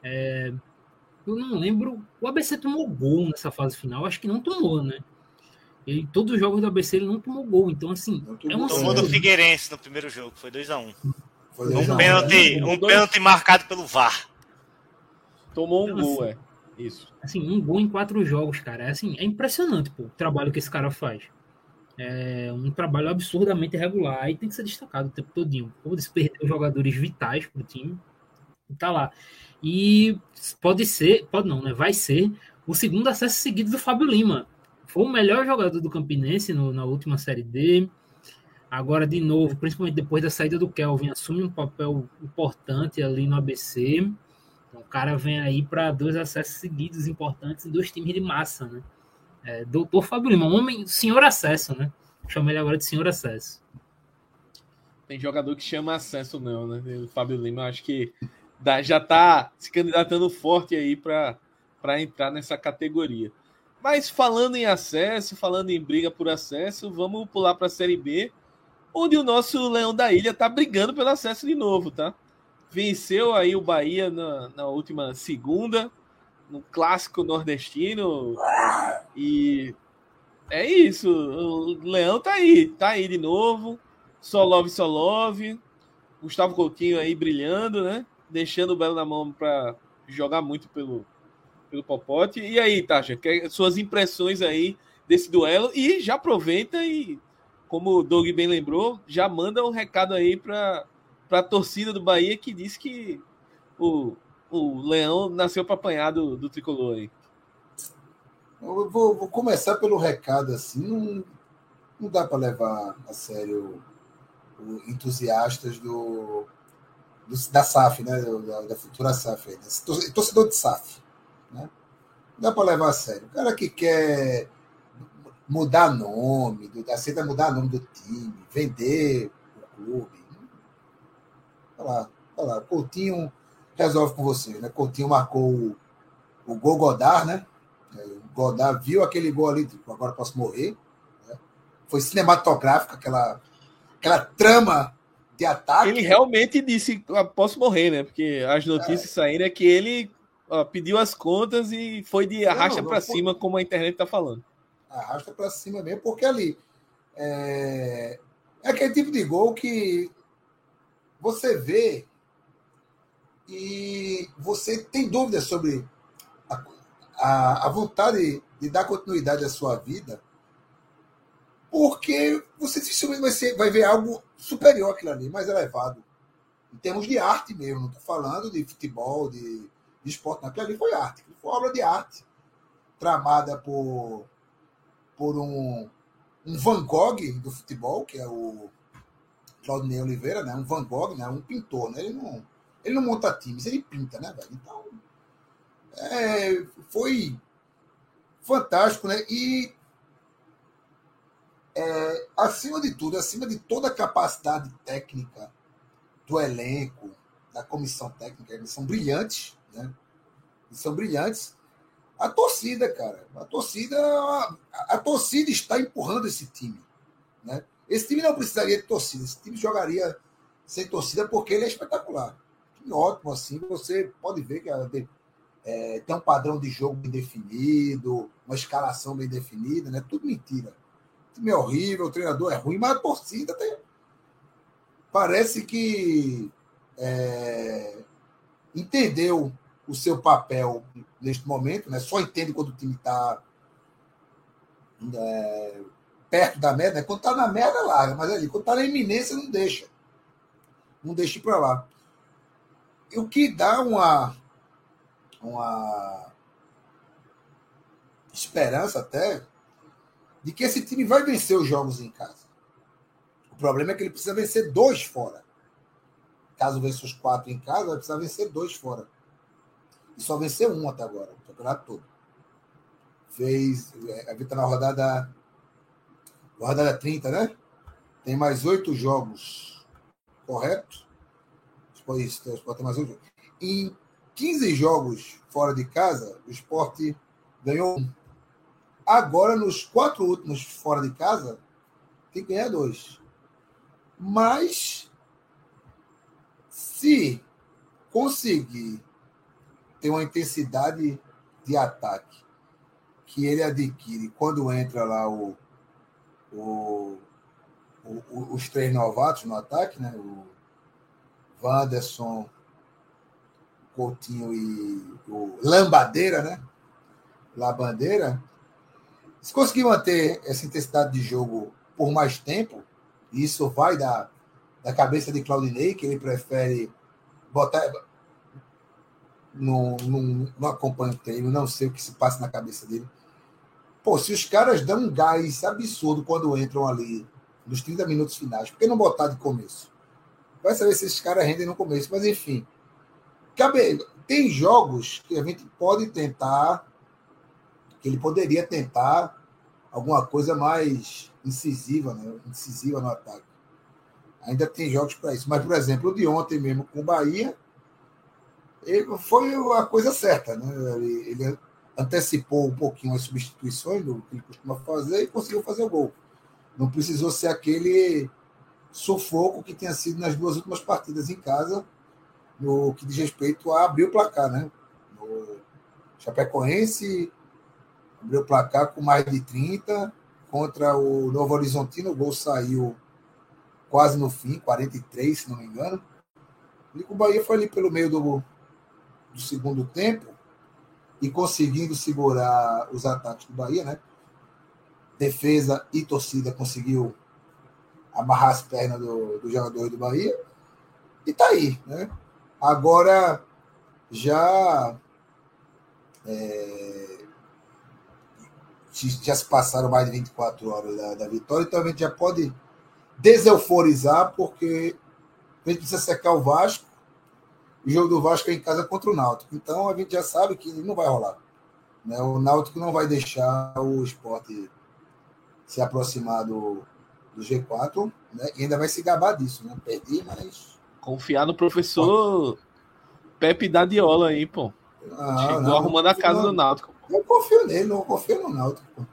É, eu não lembro. O ABC tomou gol nessa fase final, acho que não tomou, né? Ele, todos os jogos do ABC ele não tomou gol, então assim.
é uma tomou do Figueirense no primeiro jogo, foi 2x1. Um.
Um
pênalti, um pênalti marcado pelo VAR.
Tomou um então, gol, assim, é. Isso.
Assim, um gol em quatro jogos, cara. É, assim, é impressionante pô, o trabalho que esse cara faz. É um trabalho absurdamente regular e tem que ser destacado o tempo todinho. Como disse, perdeu jogadores vitais pro time. Tá lá. E pode ser, pode não, né? Vai ser o segundo acesso seguido do Fábio Lima. Foi o melhor jogador do Campinense no, na última Série D. Agora, de novo, principalmente depois da saída do Kelvin, assume um papel importante ali no ABC. Então, o cara vem aí para dois acessos seguidos importantes em dois times de massa, né? É, doutor Fábio Lima, homem, senhor acesso, né? Chama ele agora de senhor acesso.
Tem jogador que chama acesso, não, né? O Fábio Lima, acho que já está se candidatando forte aí para entrar nessa categoria. Mas falando em acesso, falando em briga por acesso, vamos pular para a Série B, onde o nosso Leão da Ilha está brigando pelo acesso de novo, tá? Venceu aí o Bahia na, na última segunda, no clássico nordestino. E é isso. O Leão tá aí, tá aí de novo. Solove, Solove. Gustavo Coutinho aí brilhando, né? Deixando o Belo na mão para jogar muito pelo, pelo Popote. E aí, Tasha, suas impressões aí desse duelo e já aproveita e, como o Doug bem lembrou, já manda um recado aí para a torcida do Bahia que diz que o, o Leão nasceu para apanhar do, do tricolor aí.
Eu vou, vou, começar pelo recado assim. Não, não dá para levar a sério entusiastas do, do, da SAF, né? Da, da futura SAF, aí, torcedor de SAF. Né? Não dá para levar a sério. O cara que quer mudar nome, aceita mudar nome do time, vender o clube. Olha lá, olha lá. Coutinho resolve com você, né? Coutinho marcou o, o gol Godard, né? É, o Godard viu aquele gol ali, tipo, agora posso morrer. Né? Foi cinematográfico, aquela, aquela trama de ataque.
Ele realmente disse: ah, posso morrer, né? Porque as notícias é. saíram é que ele ó, pediu as contas e foi de arrasta para cima, como a internet está falando.
Arrasta para cima mesmo, porque ali é... é aquele tipo de gol que você vê e você tem dúvidas sobre a, a, a vontade de dar continuidade à sua vida porque você dificilmente vai, ser, vai ver algo superior àquilo ali, mais elevado. Em termos de arte mesmo, não estou falando de futebol, de, de esporte, não. Aquilo ali foi arte, foi obra de arte, tramada por, por um, um Van Gogh do futebol, que é o Claudinei Oliveira, né? um Van Gogh, né? um pintor. Né? Ele, não, ele não monta times, ele pinta, né, velho? Então, é, foi fantástico, né? E é, acima de tudo, acima de toda a capacidade técnica do elenco, da comissão técnica, eles são brilhantes, né? Eles são brilhantes. A torcida, cara, a torcida, a, a torcida está empurrando esse time, né? Esse time não precisaria de torcida, esse time jogaria sem torcida porque ele é espetacular. Que ótimo, assim, você pode ver que é, tem um padrão de jogo bem definido, uma escalação bem definida, né? Tudo mentira time é horrível, o treinador é ruim, mas a torcida tem. Parece que é, entendeu o seu papel neste momento, né? só entende quando o time está é, perto da merda. Né? Quando está na merda, larga, mas ali, quando está na iminência, não deixa. Não deixa ir para lá. E o que dá uma, uma esperança até de que esse time vai vencer os jogos em casa. O problema é que ele precisa vencer dois fora. Caso vença os quatro em casa, vai precisar vencer dois fora. E só vencer um até agora, o campeonato todo. Fez. A Vita na rodada. Rodada 30, né? Tem mais oito jogos. Correto? Isso, o Sport tem mais oito. Em 15 jogos fora de casa, o esporte ganhou um. Agora, nos quatro últimos fora de casa, tem que ganhar dois. Mas, se conseguir ter uma intensidade de ataque que ele adquire quando entra lá o, o, o, os três novatos no ataque, né? O Wanderson, Coutinho e o Lambadeira, né? Lambadeira. Se conseguir manter essa intensidade de jogo por mais tempo, isso vai da, da cabeça de Claudinei, que ele prefere botar. Não, não, não acompanho o treino, não sei o que se passa na cabeça dele. Pô, se os caras dão um gás absurdo quando entram ali nos 30 minutos finais, por que não botar de começo? Vai saber se esses caras rendem no começo, mas enfim. Cabe, tem jogos que a gente pode tentar, ele poderia tentar alguma coisa mais incisiva, né? incisiva no ataque. Ainda tem jogos para isso. Mas, por exemplo, o de ontem mesmo com o Bahia, ele foi a coisa certa. Né? Ele, ele antecipou um pouquinho as substituições do que ele costuma fazer e conseguiu fazer o gol. Não precisou ser aquele sufoco que tinha sido nas duas últimas partidas em casa, no que diz respeito a abrir o placar, né? No Chapecoense abriu o placar com mais de 30 contra o Novo Horizontino, o gol saiu quase no fim, 43, se não me engano. E o Bahia foi ali pelo meio do, do segundo tempo e conseguindo segurar os ataques do Bahia, né? Defesa e torcida conseguiu amarrar as pernas do, do jogador do Bahia. E tá aí, né? Agora já é, já se passaram mais de 24 horas da, da vitória, então a gente já pode deseuforizar, porque a gente precisa secar o Vasco. O jogo do Vasco é em casa contra o Náutico. Então a gente já sabe que não vai rolar. Né? O Náutico não vai deixar o esporte se aproximar do, do G4 né? e ainda vai se gabar disso. Né? Perdi, mas.
Confiar no professor Pepe Dadiola aí, pô. Não, Chegou não, arrumando a casa não, do Náutico.
Eu confio nele, não confio no Náutico.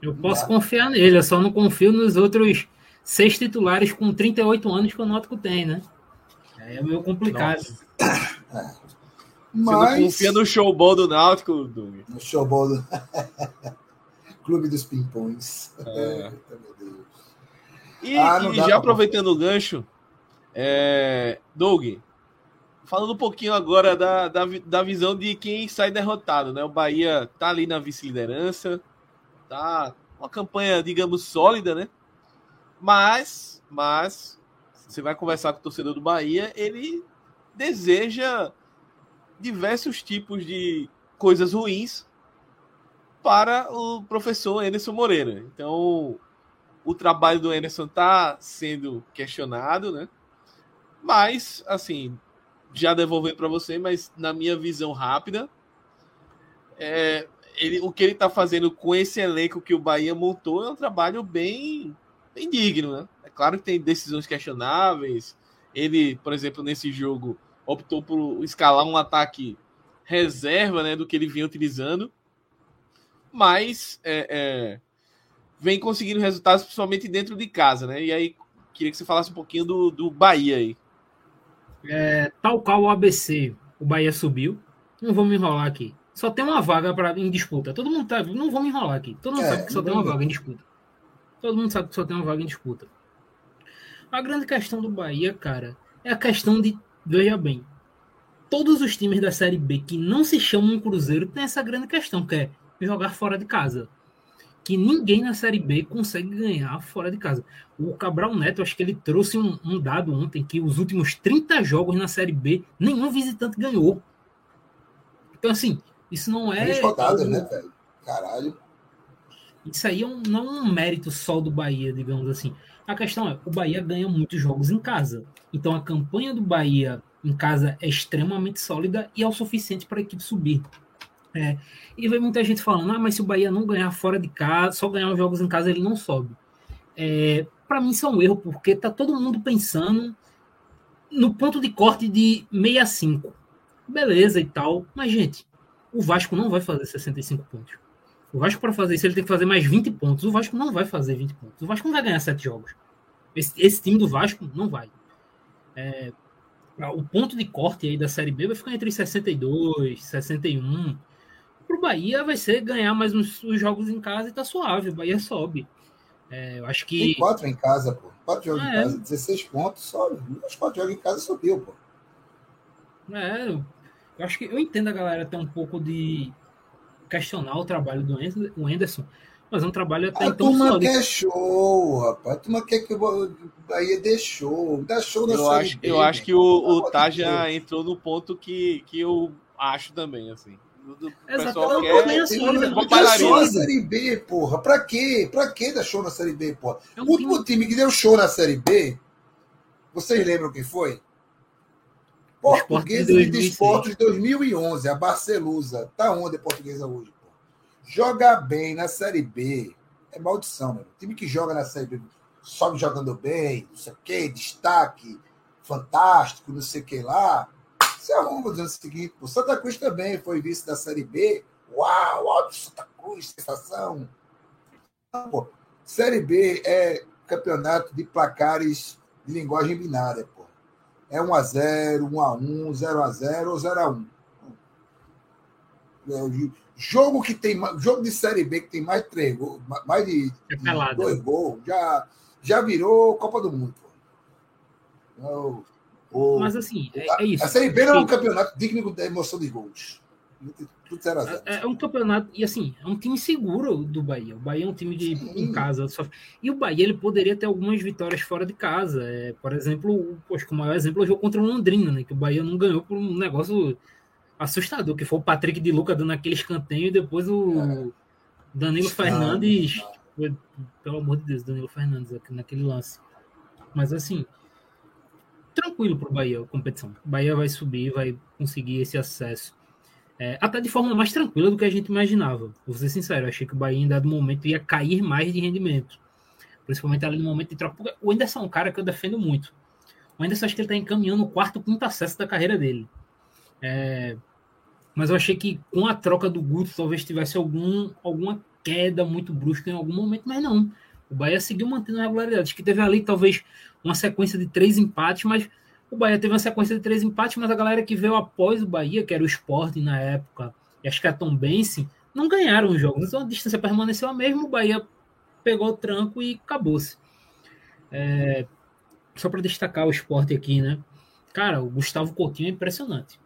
Eu posso confiar nele, eu só não confio nos outros seis titulares com 38 anos que o Náutico tem, né? É meio complicado.
É. Mas... Você não confia no showball do Náutico, Doug?
No showball do... Clube dos Pimpões. É.
e, ah, e já aproveitando o gancho, é... Doug, falando um pouquinho agora da, da, da visão de quem sai derrotado, né? O Bahia tá ali na vice-liderança, tá uma campanha, digamos, sólida, né? Mas, mas, você vai conversar com o torcedor do Bahia, ele deseja diversos tipos de coisas ruins para o professor Anderson Moreira. Então, o trabalho do Anderson está sendo questionado, né? Mas, assim, já devolvendo para você, mas na minha visão rápida, é, ele, o que ele está fazendo com esse elenco que o Bahia montou é um trabalho bem, bem digno, né? É claro que tem decisões questionáveis. Ele, por exemplo, nesse jogo, optou por escalar um ataque reserva né, do que ele vinha utilizando, mas é, é, vem conseguindo resultados principalmente dentro de casa, né? E aí queria que você falasse um pouquinho do, do Bahia aí.
É, tal qual o ABC, o Bahia subiu. Não vou me enrolar aqui. Só tem uma vaga para em disputa. Todo mundo tá. Não vou me enrolar aqui. Todo mundo é, sabe que só tem uma vaga em disputa. Todo mundo sabe que só tem uma vaga em disputa. A grande questão do Bahia, cara, é a questão de. Veja bem. Todos os times da Série B que não se chamam Cruzeiro têm essa grande questão, que é jogar fora de casa que ninguém na Série B consegue ganhar fora de casa. O Cabral Neto, acho que ele trouxe um, um, dado ontem que os últimos 30 jogos na Série B, nenhum visitante ganhou. Então, assim, isso não é.
Rodadas, né, velho? Caralho.
Isso aí é um, não é um mérito só do Bahia, digamos assim. A questão é, o Bahia ganha muitos jogos em casa. Então a campanha do Bahia em casa é extremamente sólida e é o suficiente para a equipe subir. É, e vem muita gente falando, ah, mas se o Bahia não ganhar fora de casa, só ganhar os jogos em casa, ele não sobe. É, para mim isso é um erro, porque tá todo mundo pensando no ponto de corte de 65. Beleza e tal, mas gente, o Vasco não vai fazer 65 pontos. O Vasco, para fazer isso, ele tem que fazer mais 20 pontos. O Vasco não vai fazer 20 pontos. O Vasco não vai ganhar 7 jogos. Esse, esse time do Vasco não vai. É, o ponto de corte aí da Série B vai ficar entre 62, 61. Para o Bahia vai ser ganhar mais uns, uns, jogos em casa e tá suave. O Bahia sobe. É, eu acho que.
Tem quatro em casa, pô. Quatro jogos é. em casa, 16 pontos, sobe. Os quatro jogos em casa subiu, pô.
É, eu acho que eu entendo a galera ter um pouco de questionar o trabalho do Anderson, mas é um trabalho até
a
então
turma sólido. quer show, rapaz. A turma quer que o Bahia dê show. Dá show na
eu acho, Eu acho que o, o já entrou no ponto que, que eu acho também, assim.
Do pessoal quer... Dá show na Série B, porra. Pra quê? Pra que dar show na Série B, porra? É um o último time... time que deu show na Série B, vocês lembram quem foi? Portuguesa de Desportos 2011, a Barcelusa. Tá onde a Portuguesa hoje? Pô? Joga bem na Série B. É maldição, meu. time que joga na Série B, sobe jogando bem, não sei o quê, destaque, fantástico, não sei o que lá. Você arruma dizendo o seguinte, o Santa Cruz também foi vice da Série B. Uau, alto Santa Cruz, sensação. pô, Série B é campeonato de placares de linguagem binária, pô é 1x0, 1x1, 0x0 ou 0x1. É, jogo que tem jogo de série B que tem mais de três gols, mais de,
é
dois gols, já, já virou Copa do Mundo.
O, o, Mas assim, é, é, isso.
A Série B não é um campeonato digno da emoção de gols.
A. É, é, um campeonato, e assim, é um time seguro do Bahia. O Bahia é um time de em casa. Só... E o Bahia ele poderia ter algumas vitórias fora de casa. É, por exemplo, poxa, o maior exemplo é o jogo contra o Londrina, né? Que o Bahia não ganhou por um negócio assustador, que foi o Patrick de Luca dando aquele escanteio e depois o é. Danilo Fernandes. Pelo amor de Deus, Danilo Fernandes naquele lance. Mas assim, tranquilo para o Bahia a competição. O Bahia vai subir, vai conseguir esse acesso. É, até de forma mais tranquila do que a gente imaginava. Vou ser sincero, achei que o Bahia em dado momento ia cair mais de rendimento. Principalmente ali no momento de troca. O Anderson é um cara que eu defendo muito. O Anderson acho que ele está encaminhando o quarto, quinto acesso da carreira dele. É, mas eu achei que com a troca do Guto talvez tivesse algum, alguma queda muito brusca em algum momento, mas não. O Bahia seguiu mantendo a regularidade. Acho que teve ali talvez uma sequência de três empates, mas o Bahia teve uma sequência de três empates, mas a galera que veio após o Bahia, que era o Sporting na época, e acho que a Tom Bense, não ganharam os jogos. Então a distância permaneceu a mesma, o Bahia pegou o tranco e acabou-se. É, só para destacar o esporte aqui, né? Cara, o Gustavo Coutinho é impressionante.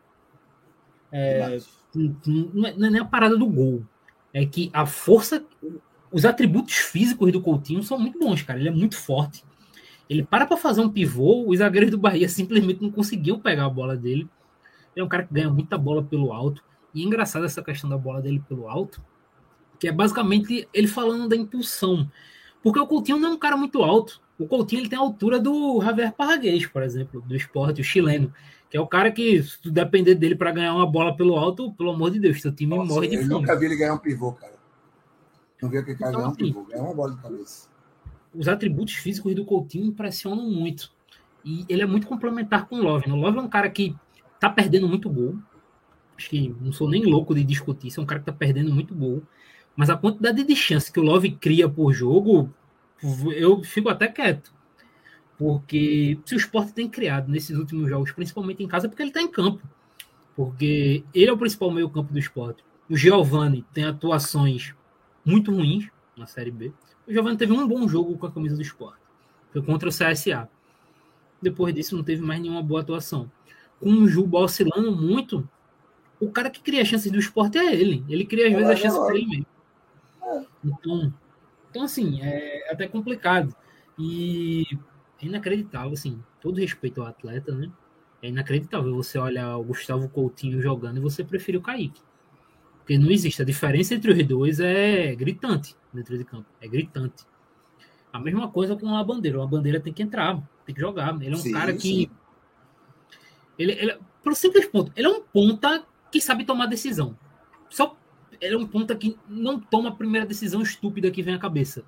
É, não, é, não é nem a parada do gol. É que a força, os atributos físicos do Coutinho são muito bons, cara. Ele é muito forte. Ele para para fazer um pivô, os zagueiros do Bahia simplesmente não conseguiam pegar a bola dele. Ele é um cara que ganha muita bola pelo alto. E é engraçado essa questão da bola dele pelo alto, que é basicamente ele falando da impulsão. Porque o Coutinho não é um cara muito alto. O Coutinho ele tem a altura do Javier Parraguês, por exemplo, do esporte, o chileno. Que é o cara que, se tu depender dele para ganhar uma bola pelo alto, pelo amor de Deus, teu time Nossa, morre de fome.
Eu nunca vi ele ganhar um pivô, cara. Não vi aquele cara então, um assim, ganhar uma bola de cabeça
os atributos físicos do Coutinho impressionam muito. E ele é muito complementar com o Love. O Love é um cara que tá perdendo muito gol. Acho que não sou nem louco de discutir. Isso é um cara que tá perdendo muito gol. Mas a quantidade de chance que o Love cria por jogo, eu fico até quieto. Porque se o Sport tem criado nesses últimos jogos, principalmente em casa, é porque ele está em campo. Porque ele é o principal meio-campo do esporte. O Giovani tem atuações muito ruins na Série B. O Giovanni teve um bom jogo com a camisa do esporte. Foi contra o CSA. Depois disso, não teve mais nenhuma boa atuação. Com o Juba oscilando muito, o cara que cria chances do esporte é ele. Ele cria, às vezes, a chance para ele mesmo. Então, então, assim, é até complicado. E é inacreditável, assim, todo respeito ao atleta, né? É inacreditável você olhar o Gustavo Coutinho jogando e você prefere o Kaique. Porque não existe. A diferença entre os dois é gritante dentro de campo. É gritante. A mesma coisa com a bandeira. A bandeira tem que entrar, tem que jogar. Ele é um sim, cara que. Ele, ele, pelo simples ponto, ele é um ponta que sabe tomar decisão. Só ele é um ponta que não toma a primeira decisão estúpida que vem à cabeça.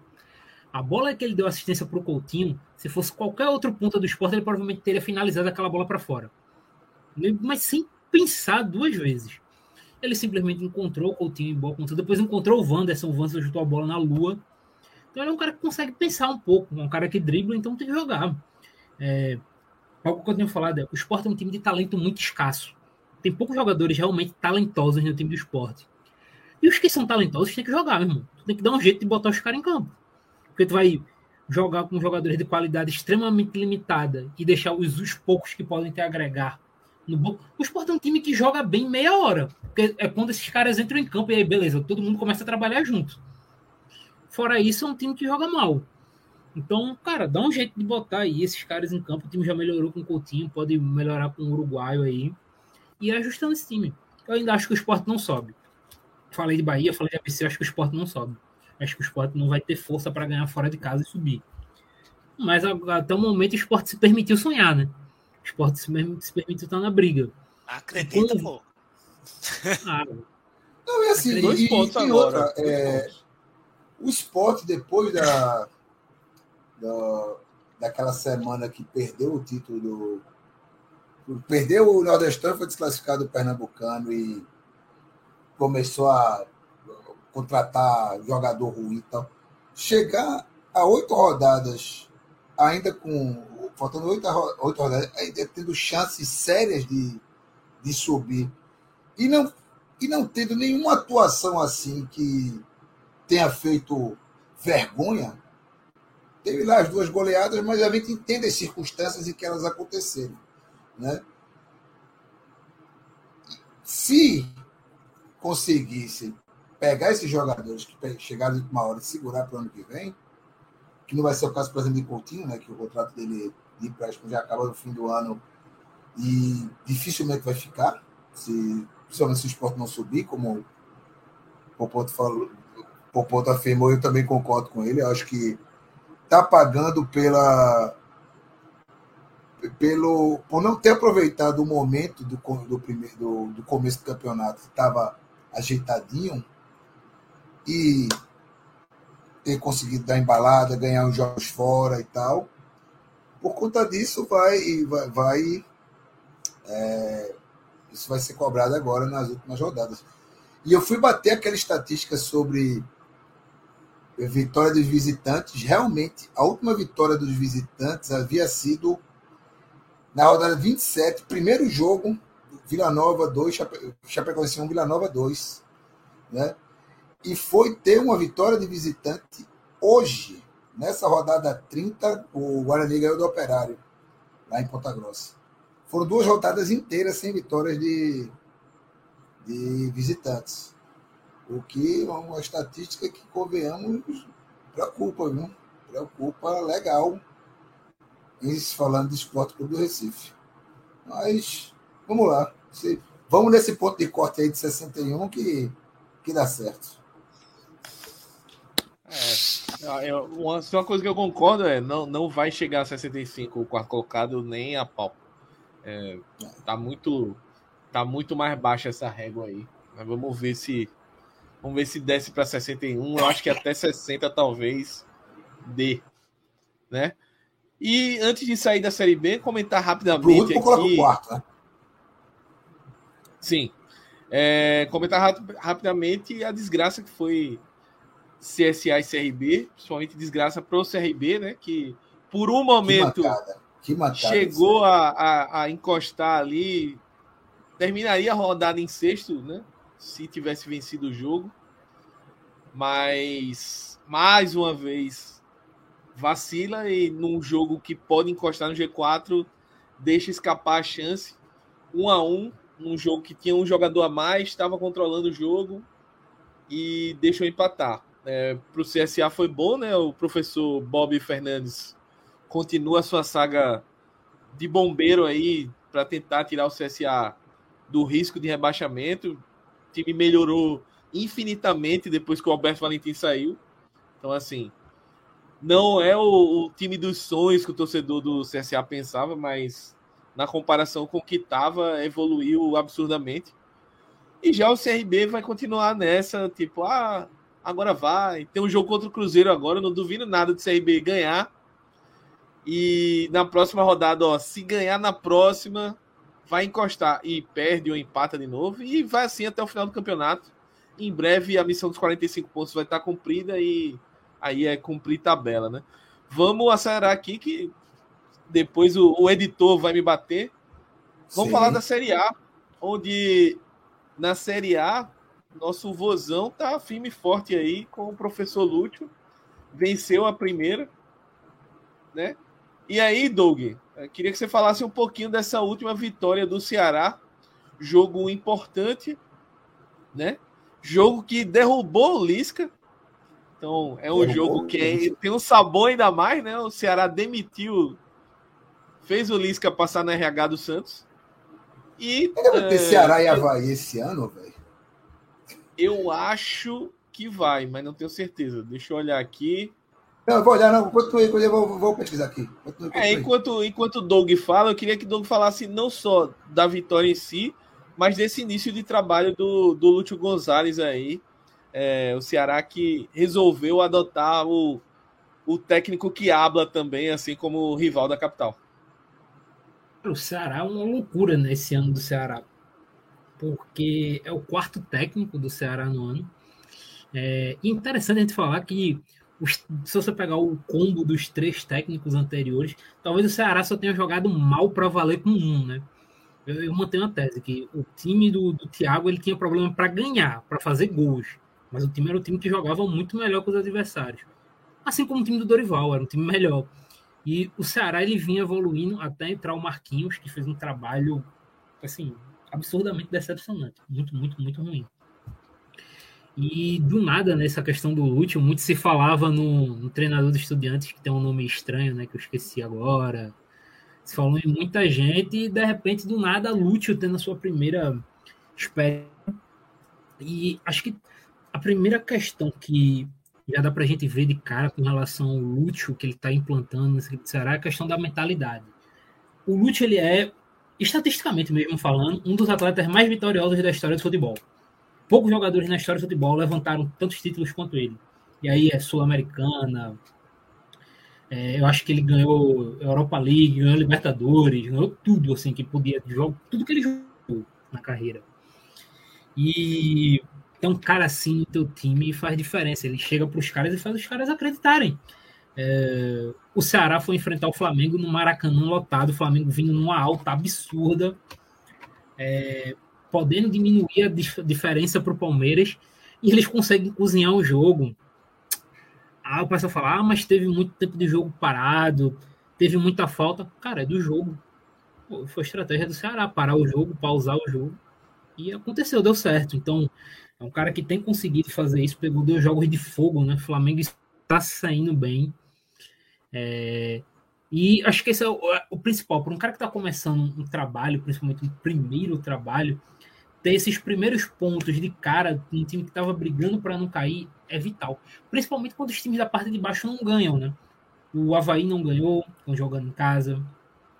A bola que ele deu assistência para o Coutinho, se fosse qualquer outro ponta do esporte, ele provavelmente teria finalizado aquela bola para fora. Mas sem pensar duas vezes. Ele simplesmente encontrou o Coutinho em boa conta, depois encontrou o Wanderson, o Wanderson chutou a bola na lua. Então ele é um cara que consegue pensar um pouco, um cara que dribla, então tem que jogar. É, algo que eu tenho falado é, o esporte é um time de talento muito escasso. Tem poucos jogadores realmente talentosos no time do esporte. E os que são talentosos tem que jogar, meu irmão. Tu tem que dar um jeito de botar os caras em campo. Porque tu vai jogar com jogadores de qualidade extremamente limitada e deixar os, os poucos que podem te agregar no bom. O Sport é um time que joga bem meia hora. Porque é quando esses caras entram em campo e aí, beleza, todo mundo começa a trabalhar junto. Fora isso, é um time que joga mal. Então, cara, dá um jeito de botar aí esses caras em campo. O time já melhorou com o Coutinho, pode melhorar com o Uruguaio aí. E ajustando esse time. Eu ainda acho que o Sport não sobe. Falei de Bahia, falei de ABC, acho que o Sport não sobe. Acho que o Sport não vai ter força para ganhar fora de casa e subir. Mas até o momento o Sport se permitiu sonhar, né? O Sport se, se permitiu estar na briga.
Acredita, Quando... pô.
Ah, não, é assim, dois e, pontos e agora. Outra, é, o Sport, depois da, da, daquela semana que perdeu o título do. Perdeu o Nordestão, foi desclassificado o Pernambucano e começou a contratar jogador ruim e tal. Chegar a oito rodadas, ainda com. Faltando oito, oito rodadas, ainda tendo chances sérias de, de subir. E não, e não tendo nenhuma atuação assim que tenha feito vergonha. Teve lá as duas goleadas, mas a gente entende as circunstâncias em que elas aconteceram. Né? Se conseguisse pegar esses jogadores que chegaram de última hora e segurar para o ano que vem, que não vai ser o caso, por exemplo, de Coutinho, né, que o contrato dele de empréstimo já acaba no fim do ano e dificilmente vai ficar, se, principalmente se o esporte não subir, como o Popoto falou, Popoto afirmou, eu também concordo com ele, eu acho que está pagando pela pelo por não ter aproveitado o momento do, do, primeiro, do, do começo do campeonato, estava ajeitadinho, e ter conseguido dar embalada, ganhar os jogos fora e tal. Por conta disso, vai, vai, vai é, isso vai ser cobrado agora nas últimas rodadas. E eu fui bater aquela estatística sobre vitória dos visitantes. Realmente, a última vitória dos visitantes havia sido na rodada 27, primeiro jogo, Vila Nova 2, Chapecoense 1, Vila Nova 2. Né? e foi ter uma vitória de visitante hoje, nessa rodada 30, o Guarani ganhou do Operário, lá em Ponta Grossa. Foram duas rodadas inteiras sem vitórias de, de visitantes. O que é uma estatística que, convenhamos, preocupa, viu? Preocupa legal. Isso falando do Esporte Clube do Recife. Mas, vamos lá. Vamos nesse ponto de corte aí de 61 que, que dá certo.
É, uma, uma coisa que eu concordo é não, não vai chegar a 65 o quarto colocado nem a pau. É, tá muito tá muito mais baixa essa régua aí. Mas vamos ver se vamos ver se desce para 61. Eu acho que até 60 talvez dê, né? E antes de sair da série B, comentar rapidamente aqui. Quarto, né? Sim. É, comentar rap rapidamente a desgraça que foi CSA e CRB, principalmente desgraça para o CRB, né? Que por um momento
que matada, que
chegou a, a, a, encostar ali, terminaria a rodada em sexto, né? Se tivesse vencido o jogo, mas mais uma vez vacila e num jogo que pode encostar no G4 deixa escapar a chance um a um num jogo que tinha um jogador a mais, estava controlando o jogo e deixou empatar. É, para o CSA foi bom, né? O professor Bob Fernandes continua a sua saga de bombeiro aí para tentar tirar o CSA do risco de rebaixamento. O time melhorou infinitamente depois que o Alberto Valentim saiu. Então, assim, não é o, o time dos sonhos que o torcedor do CSA pensava, mas na comparação com o que estava, evoluiu absurdamente. E já o CRB vai continuar nessa, tipo, ah, agora vai. Tem um jogo contra o Cruzeiro agora, não duvido nada do CRB ganhar. E na próxima rodada, ó, se ganhar na próxima, vai encostar e perde ou empata de novo e vai assim até o final do campeonato. Em breve a missão dos 45 pontos vai estar cumprida e aí é cumprir tabela, né? Vamos acelerar aqui que depois o, o editor vai me bater. Vamos Sim. falar da Série A, onde na Série A nosso vozão tá firme e forte aí com o professor Lúcio. Venceu a primeira, né? E aí, Doug, queria que você falasse um pouquinho dessa última vitória do Ceará. Jogo importante, né? Jogo que derrubou o Lisca. Então, é um derrubou jogo que é, tem um sabor ainda mais, né? O Ceará demitiu, fez o Lisca passar na RH do Santos.
E. Ainda vai ter é, Ceará e Havaí esse ano, velho?
Eu acho que vai, mas não tenho certeza. Deixa eu olhar aqui.
Não, eu vou olhar, não. Enquanto eu vou, vou pesquisar aqui.
Enquanto, é, enquanto, enquanto o Doug fala, eu queria que o Doug falasse não só da vitória em si, mas desse início de trabalho do, do Lúcio Gonzalez aí. É, o Ceará que resolveu adotar o, o técnico que habla também, assim como o rival da capital.
O Ceará é uma loucura nesse ano do Ceará, porque é o quarto técnico do Ceará no ano. É interessante a gente falar que os, se você pegar o combo dos três técnicos anteriores, talvez o Ceará só tenha jogado mal para valer com um, né? Eu, eu, mantenho a tese que o time do, do Thiago ele tinha problema para ganhar, para fazer gols, mas o time era um time que jogava muito melhor que os adversários. Assim como o time do Dorival, era um time melhor. E o Ceará ele vinha evoluindo até entrar o Marquinhos, que fez um trabalho assim absurdamente decepcionante, muito, muito, muito ruim. E do nada, nessa questão do Lúcio, muito se falava no, no, treinador dos estudiantes, que tem um nome estranho, né? Que eu esqueci agora. Se falou em muita gente, e de repente, do nada, Lúcio tendo a sua primeira experiência. E acho que a primeira questão que já dá para a gente ver de cara com relação ao Lúcio que ele está implantando é a questão da mentalidade. O Lúcio, ele é, estatisticamente mesmo falando, um dos atletas mais vitoriosos da história do futebol poucos jogadores na história do futebol levantaram tantos títulos quanto ele. E aí é Sul-Americana. É, eu acho que ele ganhou Europa League, ganhou Libertadores, ganhou tudo assim que podia, tudo que ele jogou na carreira. E tem um cara assim no teu time faz diferença. Ele chega para os caras e faz os caras acreditarem. É, o Ceará foi enfrentar o Flamengo no Maracanã lotado, o Flamengo vindo numa alta absurda. É, podendo diminuir a dif diferença para o Palmeiras e eles conseguem cozinhar o jogo. Ah, o pessoal fala, ah, mas teve muito tempo de jogo parado, teve muita falta. Cara, é do jogo. Pô, foi estratégia do Ceará, parar o jogo, pausar o jogo. E aconteceu, deu certo. Então, é um cara que tem conseguido fazer isso, pegou dois jogos de fogo, né? Flamengo está saindo bem. É, e acho que esse é o, o principal. Para um cara que está começando um trabalho, principalmente um primeiro trabalho, ter esses primeiros pontos de cara um time que estava brigando para não cair é vital. Principalmente quando os times da parte de baixo não ganham, né? O Havaí não ganhou, estão jogando em casa.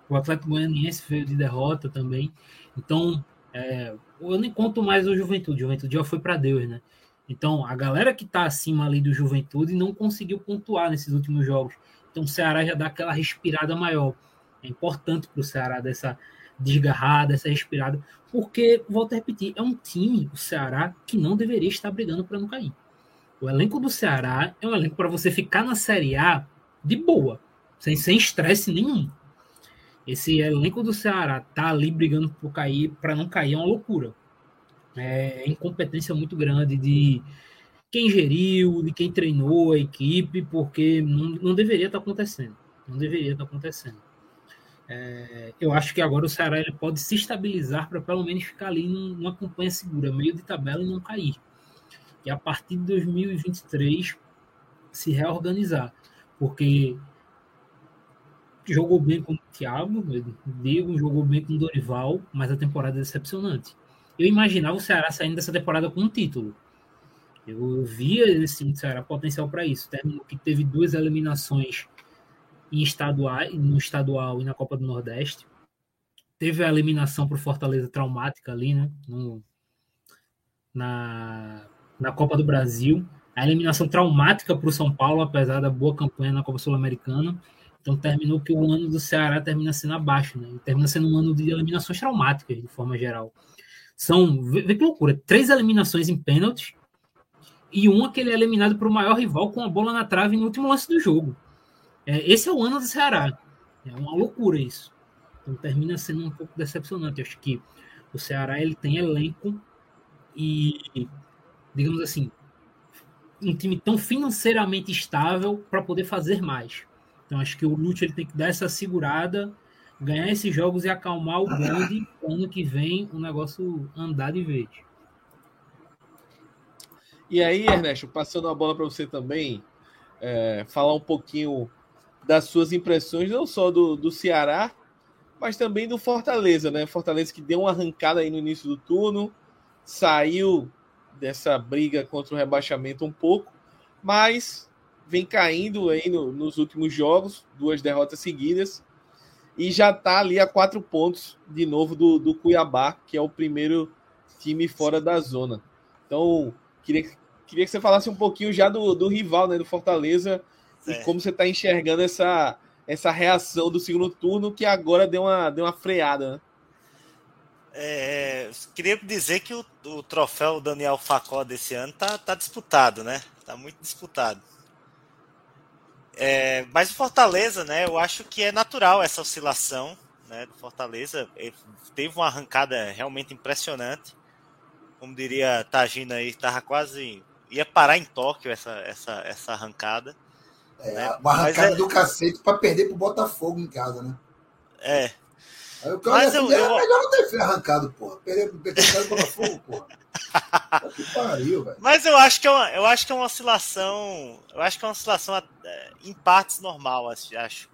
O Atlético Goianiense veio de derrota também. Então, é, eu nem conto mais o Juventude. O Juventude já foi para Deus, né? Então, a galera que está acima ali do Juventude não conseguiu pontuar nesses últimos jogos. Então, o Ceará já dá aquela respirada maior. É importante para o Ceará dessa desgarrada, essa respirada, porque, volto a repetir, é um time, o Ceará, que não deveria estar brigando para não cair. O elenco do Ceará é um elenco para você ficar na Série A de boa, sem estresse nenhum. Esse elenco do Ceará tá ali brigando por cair, para não cair é uma loucura. É incompetência muito grande de quem geriu, de quem treinou a equipe, porque não, não deveria estar tá acontecendo. Não deveria estar tá acontecendo. É, eu acho que agora o Ceará ele pode se estabilizar para pelo menos ficar ali numa campanha segura, meio de tabela e não cair. E a partir de 2023 se reorganizar, porque jogou bem com o Thiago, Diego jogou bem com o Dorival, mas a temporada é decepcionante. Eu imaginava o Ceará saindo dessa temporada com um título. Eu via esse time do Ceará potencial para isso. Terminou que teve duas eliminações em estadual, no estadual e na Copa do Nordeste. Teve a eliminação para o Fortaleza traumática ali, né? No, na, na Copa do Brasil. A eliminação traumática para o São Paulo, apesar da boa campanha na Copa Sul-Americana. Então terminou que o ano do Ceará termina sendo abaixo, né? Termina sendo um ano de eliminações traumáticas, de forma geral. São, vê, vê que loucura, três eliminações em pênaltis e uma que ele é eliminado para o maior rival com a bola na trave no último lance do jogo. É, esse é o ano do Ceará. É uma loucura isso. Então termina sendo um pouco decepcionante. Eu acho que o Ceará ele tem elenco e, digamos assim, um time tão financeiramente estável para poder fazer mais. Então acho que o Lute ele tem que dar essa segurada, ganhar esses jogos e acalmar o bonde. Ano que vem o negócio andar de vez.
E aí, Ernesto, passando a bola para você também, é, falar um pouquinho das suas impressões, não só do, do Ceará, mas também do Fortaleza, né? Fortaleza que deu uma arrancada aí no início do turno, saiu dessa briga contra o rebaixamento um pouco, mas vem caindo aí no, nos últimos jogos, duas derrotas seguidas, e já está ali a quatro pontos de novo do, do Cuiabá, que é o primeiro time fora da zona. Então, Queria, queria que você falasse um pouquinho já do, do rival, né, do Fortaleza, é. e como você está enxergando essa, essa reação do segundo turno, que agora deu uma, deu uma freada. Né?
É, queria dizer que o, o, troféu Daniel Facó desse ano tá, tá disputado, né? Tá muito disputado. É, mas o Fortaleza, né? Eu acho que é natural essa oscilação, né? Do Fortaleza Ele teve uma arrancada realmente impressionante como diria Tagina aí, estava quase. ia parar em Tóquio essa, essa, essa arrancada.
É, né? uma arrancada é... do cacete para perder pro Botafogo em casa, né?
É.
Aí o cara Mas assim, eu, é eu... melhor não ter arrancado, porra. Perder pro Botafogo, porra. que pariu, velho.
Mas eu acho que é uma, eu acho que é uma oscilação. Eu acho que é uma oscilação é, em partes normal, acho.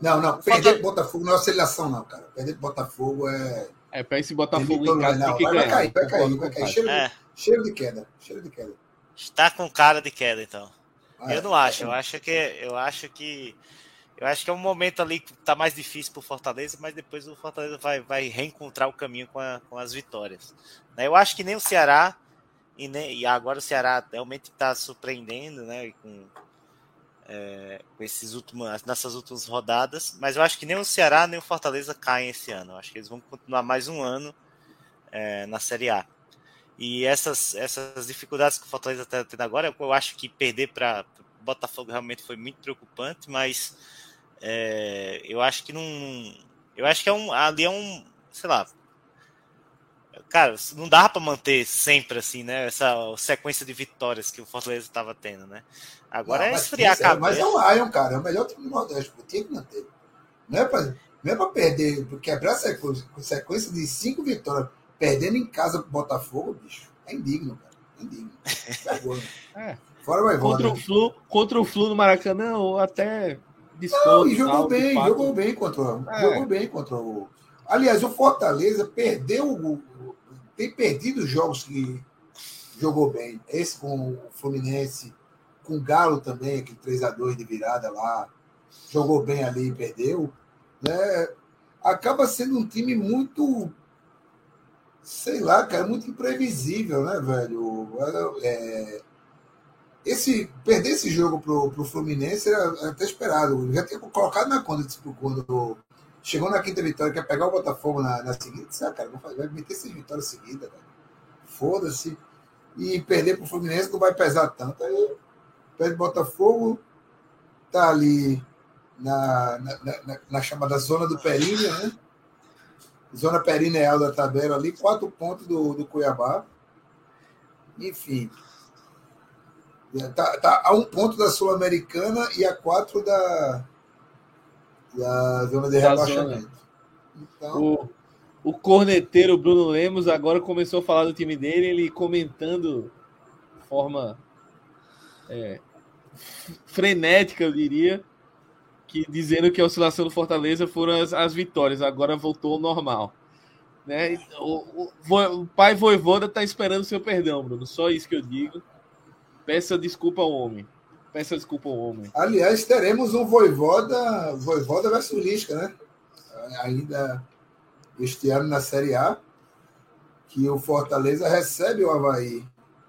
Não, não, perder pro Botafogo não é oscilação, não, cara. Perder pro Botafogo é.
É, pra esse Botafogo em casa não, tem que vai,
ganhar. Vai cair, vai cair, vai cair. Cheiro, é. cheiro, de queda, cheiro de queda.
Está com cara de queda, então. Ah, eu não é, acho, é. eu acho que eu acho que eu acho que é um momento ali que tá mais difícil pro Fortaleza, mas depois o Fortaleza vai, vai reencontrar o caminho com, a, com as vitórias. Né, eu acho que nem o Ceará e, nem, e agora o Ceará realmente está surpreendendo, né, com, é, esses nessas últimas rodadas, mas eu acho que nem o Ceará nem o Fortaleza caem esse ano. Eu acho que eles vão continuar mais um ano é, na Série A. E essas, essas dificuldades que o Fortaleza está tendo agora, eu acho que perder para Botafogo realmente foi muito preocupante, mas é, eu acho que não. Eu acho que é um, ali é um, sei lá, cara, não dá para manter sempre assim, né? Essa sequência de vitórias que o Fortaleza estava tendo, né? Agora não, é esfriar a cabeça.
Mas é o Lion, cara, é o melhor time do Nordeste, tinha que manter. Não é para não é pra perder, quebrar a sequência de cinco vitórias, perdendo em casa pro Botafogo, bicho, é indigno, cara. É indigno.
é. Fora vai contra, o Flu, contra o Flu no Maracanã, ou até
desconto. Não, e jogou bem, jogou bem contra, é. jogou bem contra o. Aliás, o Fortaleza perdeu o, tem perdido jogos que jogou bem. Esse com o Fluminense, com o Galo também, aquele 3 a 2 de virada lá, jogou bem ali e perdeu. Né? Acaba sendo um time muito, sei lá, cara, muito imprevisível, né, velho? É, esse, perder esse jogo pro, pro Fluminense era até esperado. Já tinha colocado na conta quando Chegou na quinta vitória, quer pegar o Botafogo na, na seguinte, ah, cara, vai meter seis vitórias seguidas, Foda-se. E perder para o Fluminense não vai pesar tanto. Aí perde o Botafogo, tá ali na, na, na, na, chamada zona do Períneo, né? Zona perineal da tabela ali, quatro pontos do, do Cuiabá. Enfim. Tá, tá a um ponto da Sul-Americana e a quatro da, da zona de rebaixamento.
Então... O, o corneteiro Bruno Lemos agora começou a falar do time dele, ele comentando de forma é, frenética, eu diria, que dizendo que a oscilação do Fortaleza foram as, as vitórias, agora voltou ao normal. Né? O, o, o pai Voivoda está esperando seu perdão, Bruno. Só isso que eu digo. Peça desculpa ao homem. Peça desculpa ao homem.
Aliás, teremos um Voivoda, Voivoda versus Lisca, né? Ainda este ano na Série A, que o Fortaleza recebe o Havaí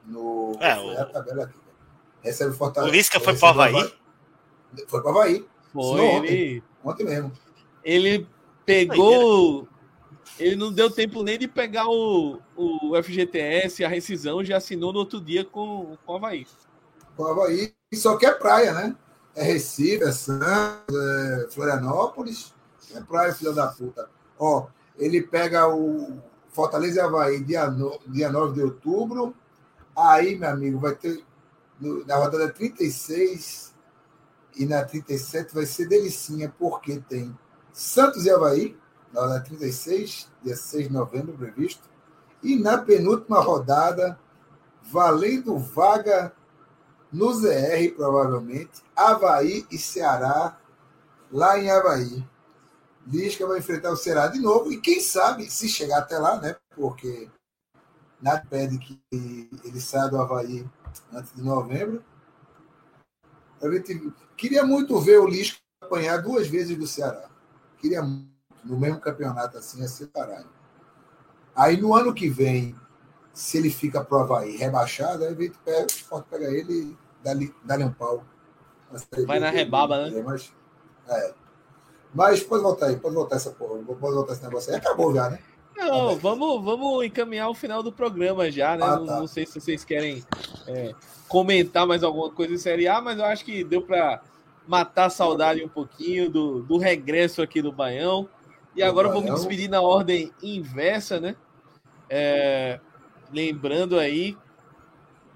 no.
É, o...
a tabela aqui. Recebe o Fortaleza.
O Lisca foi para o Havaí?
Foi para o Havaí.
Foi, ele,
Ontem mesmo.
ele pegou. Ele não deu tempo nem de pegar o, o FGTS, a rescisão, já assinou no outro dia com, com o Havaí.
O Havaí, só que é praia, né? É Recife, é Santos, é Florianópolis. É praia, filha da puta. Ó, ele pega o Fortaleza e Havaí dia, no, dia 9 de outubro. Aí, meu amigo, vai ter. no- na rodada 36 e na 37 vai ser delicinha, porque tem Santos e Havaí, na rodada 36, dia 6 de novembro, previsto. E na penúltima rodada, valendo vaga no ZR, provavelmente, Havaí e Ceará, lá em Havaí. Lisca vai enfrentar o Ceará de novo, e quem sabe, se chegar até lá, né? Porque nada pede que ele saia do Havaí antes de novembro. A gente queria muito ver o Lisca apanhar duas vezes do Ceará. Queria muito, no mesmo campeonato assim, é separado. Aí no ano que vem, se ele fica pro Havaí rebaixado, aí gente pega, o Sport pega ele e dá-lhe dá-lhe um pau.
Vai na rebaba, né?
Mas, é. Mas pode voltar aí, pode voltar essa porra, pode voltar esse negócio aí. Acabou já, né?
Não, vamos, vamos encaminhar o final do programa já, né?
Ah,
não,
tá.
não sei se vocês querem é, comentar mais alguma coisa em Série A, mas eu acho que deu para matar a saudade um pouquinho do, do regresso aqui do Baião. E agora eu vou me despedir na ordem inversa, né? É, lembrando aí,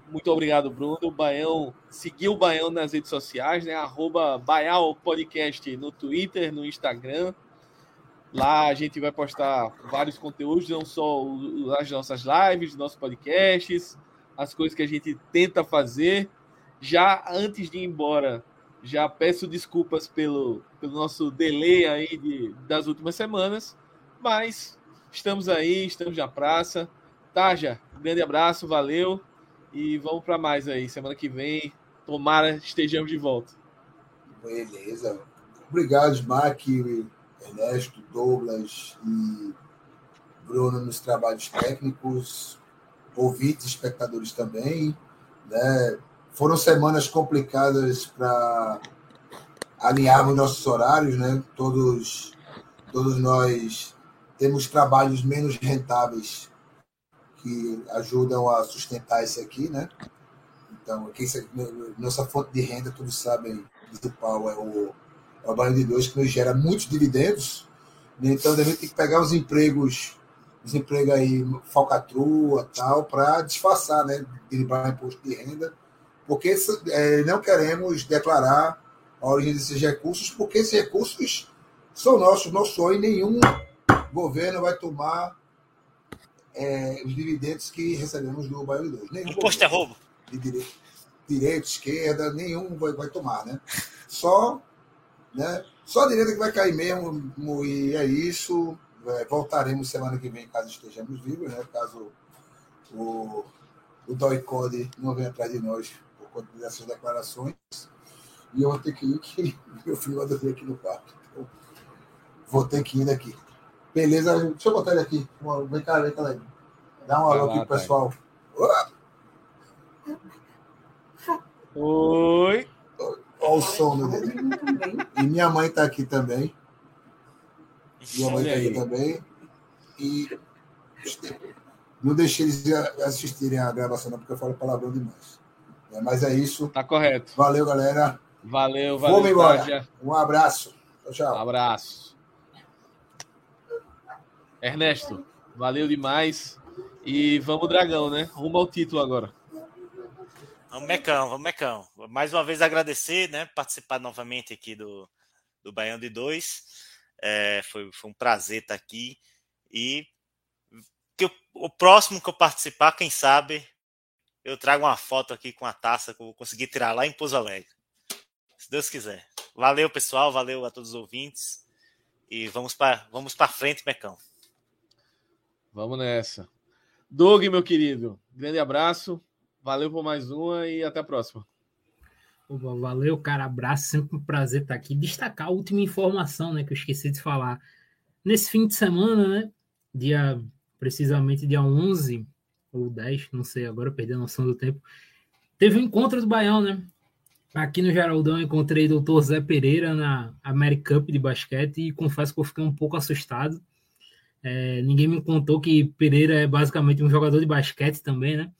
muito obrigado, Bruno. O Baião, seguiu o Baião nas redes sociais, né? Arroba Baial Podcast no Twitter, no Instagram. Lá a gente vai postar vários conteúdos, não só as nossas lives, nossos podcasts, as coisas que a gente tenta fazer. Já antes de ir embora, já peço desculpas pelo, pelo nosso delay aí de, das últimas semanas, mas estamos aí, estamos na praça. Taja, um grande abraço, valeu e vamos para mais aí. Semana que vem, tomara estejamos de volta.
Beleza. Obrigado, Smack, Ernesto, Douglas e Bruno nos trabalhos técnicos, ouvintes, espectadores também. Né? Foram semanas complicadas para alinharmos nossos horários, né? Todos, todos nós temos trabalhos menos rentáveis que ajudam a sustentar isso aqui, né? Então, sa- nossa fonte de renda, todos sabem, principal é o, é o Banho de Dois, que nos gera muitos dividendos. né? Então, a gente tem que pegar os empregos, os empregos aí, falcatrua tal, para disfarçar, né? Derivar imposto de renda, porque é, não queremos declarar a origem desses recursos, porque esses recursos são nossos, não sou e nenhum governo vai tomar é, os dividendos que recebemos do de Dois. Nenhum
Imposto é roubo.
de direita, direita, esquerda, nenhum vai, vai tomar, né? Só, né? Só a direita que vai cair mesmo, e é isso. É, voltaremos semana que vem, caso estejamos vivos, né? Caso o, o Doicode não venha atrás de nós por conta dessas declarações. E eu vou ter que ir, que meu filho vai dormir aqui no quarto. Então, vou ter que ir daqui. Beleza, deixa eu botar ele aqui. Vem cá, vem cá. Dá um alô aqui pro pessoal.
Oi!
Olha o sono dele. E minha mãe está aqui também. Minha mãe está aqui também. E não deixei eles assistirem a gravação, não, porque eu falo palavrão demais. É, Mas é isso.
Tá correto.
Valeu, galera.
Valeu, valeu.
Vamos embora. Um abraço. Tchau,
Um
tchau.
abraço. Ernesto, valeu demais. E vamos, Dragão, né? Rumo ao título agora.
Vamos, Mecão, vamos, Mecão. Mais uma vez agradecer, né? Participar novamente aqui do, do Baião de Dois. É, foi, foi um prazer estar aqui. E que eu- o próximo que eu participar, quem sabe, eu trago uma foto aqui com a taça que eu vou conseguir tirar lá em Pouso Alegre. Se Deus quiser. Valeu, pessoal. Valeu a todos os ouvintes. E vamos para vamos frente, Mecão.
Vamos nessa. Doug, meu querido, grande abraço. Valeu por mais uma e até a próxima.
Valeu, cara. Abraço. Sempre um prazer estar aqui. Destacar a última informação, né? Que eu esqueci de falar. Nesse fim de semana, né? Dia, precisamente dia 11 ou 10, não sei agora, perdi a noção do tempo. Teve um encontro do Baião, né? Aqui no Geraldão encontrei o Dr. Zé Pereira na American Cup de basquete e confesso que eu fiquei um pouco assustado. É, ninguém me contou que Pereira é basicamente um jogador de basquete também, né?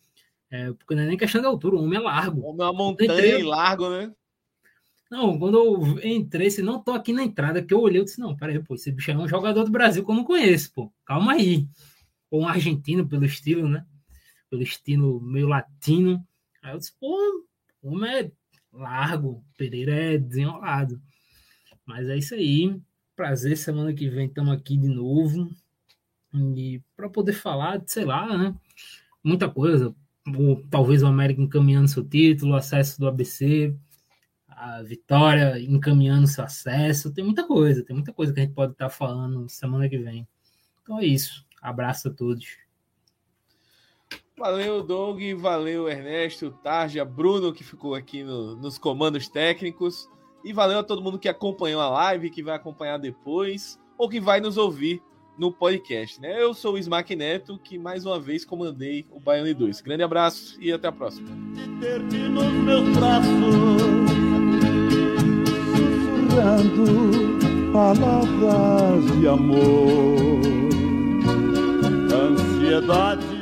É, porque não é nem questão de altura, o homem é largo. O
homem é uma montanha entrei... largo, né?
Não, quando eu entrei, se não tô aqui na entrada, que eu olhei, eu disse, não, peraí, pô, esse bicho é um jogador do Brasil que eu não conheço, pô. Calma aí. Ou um argentino pelo estilo, né? Pelo estilo meio latino. Aí eu disse, pô, o homem é largo, Pereira é desenrolado. Mas é isso aí. Prazer, semana que vem estamos aqui de novo. E para poder falar, sei lá, né? Muita coisa talvez o América encaminhando seu título, acesso do ABC, a Vitória encaminhando seu acesso. Tem muita coisa, tem muita coisa que a gente pode estar falando semana que vem. Então é isso. Abraço a todos.
Valeu, Doug, valeu, Ernesto, Tarja, Bruno, que ficou aqui no, nos comandos técnicos. E valeu a todo mundo que acompanhou a live, que vai acompanhar depois, ou que vai nos ouvir no podcast. Né? Eu sou o Smack Neto, que mais uma vez comandei o Baiano 2. Grande abraço e até a próxima. palavras de amor, ansiedade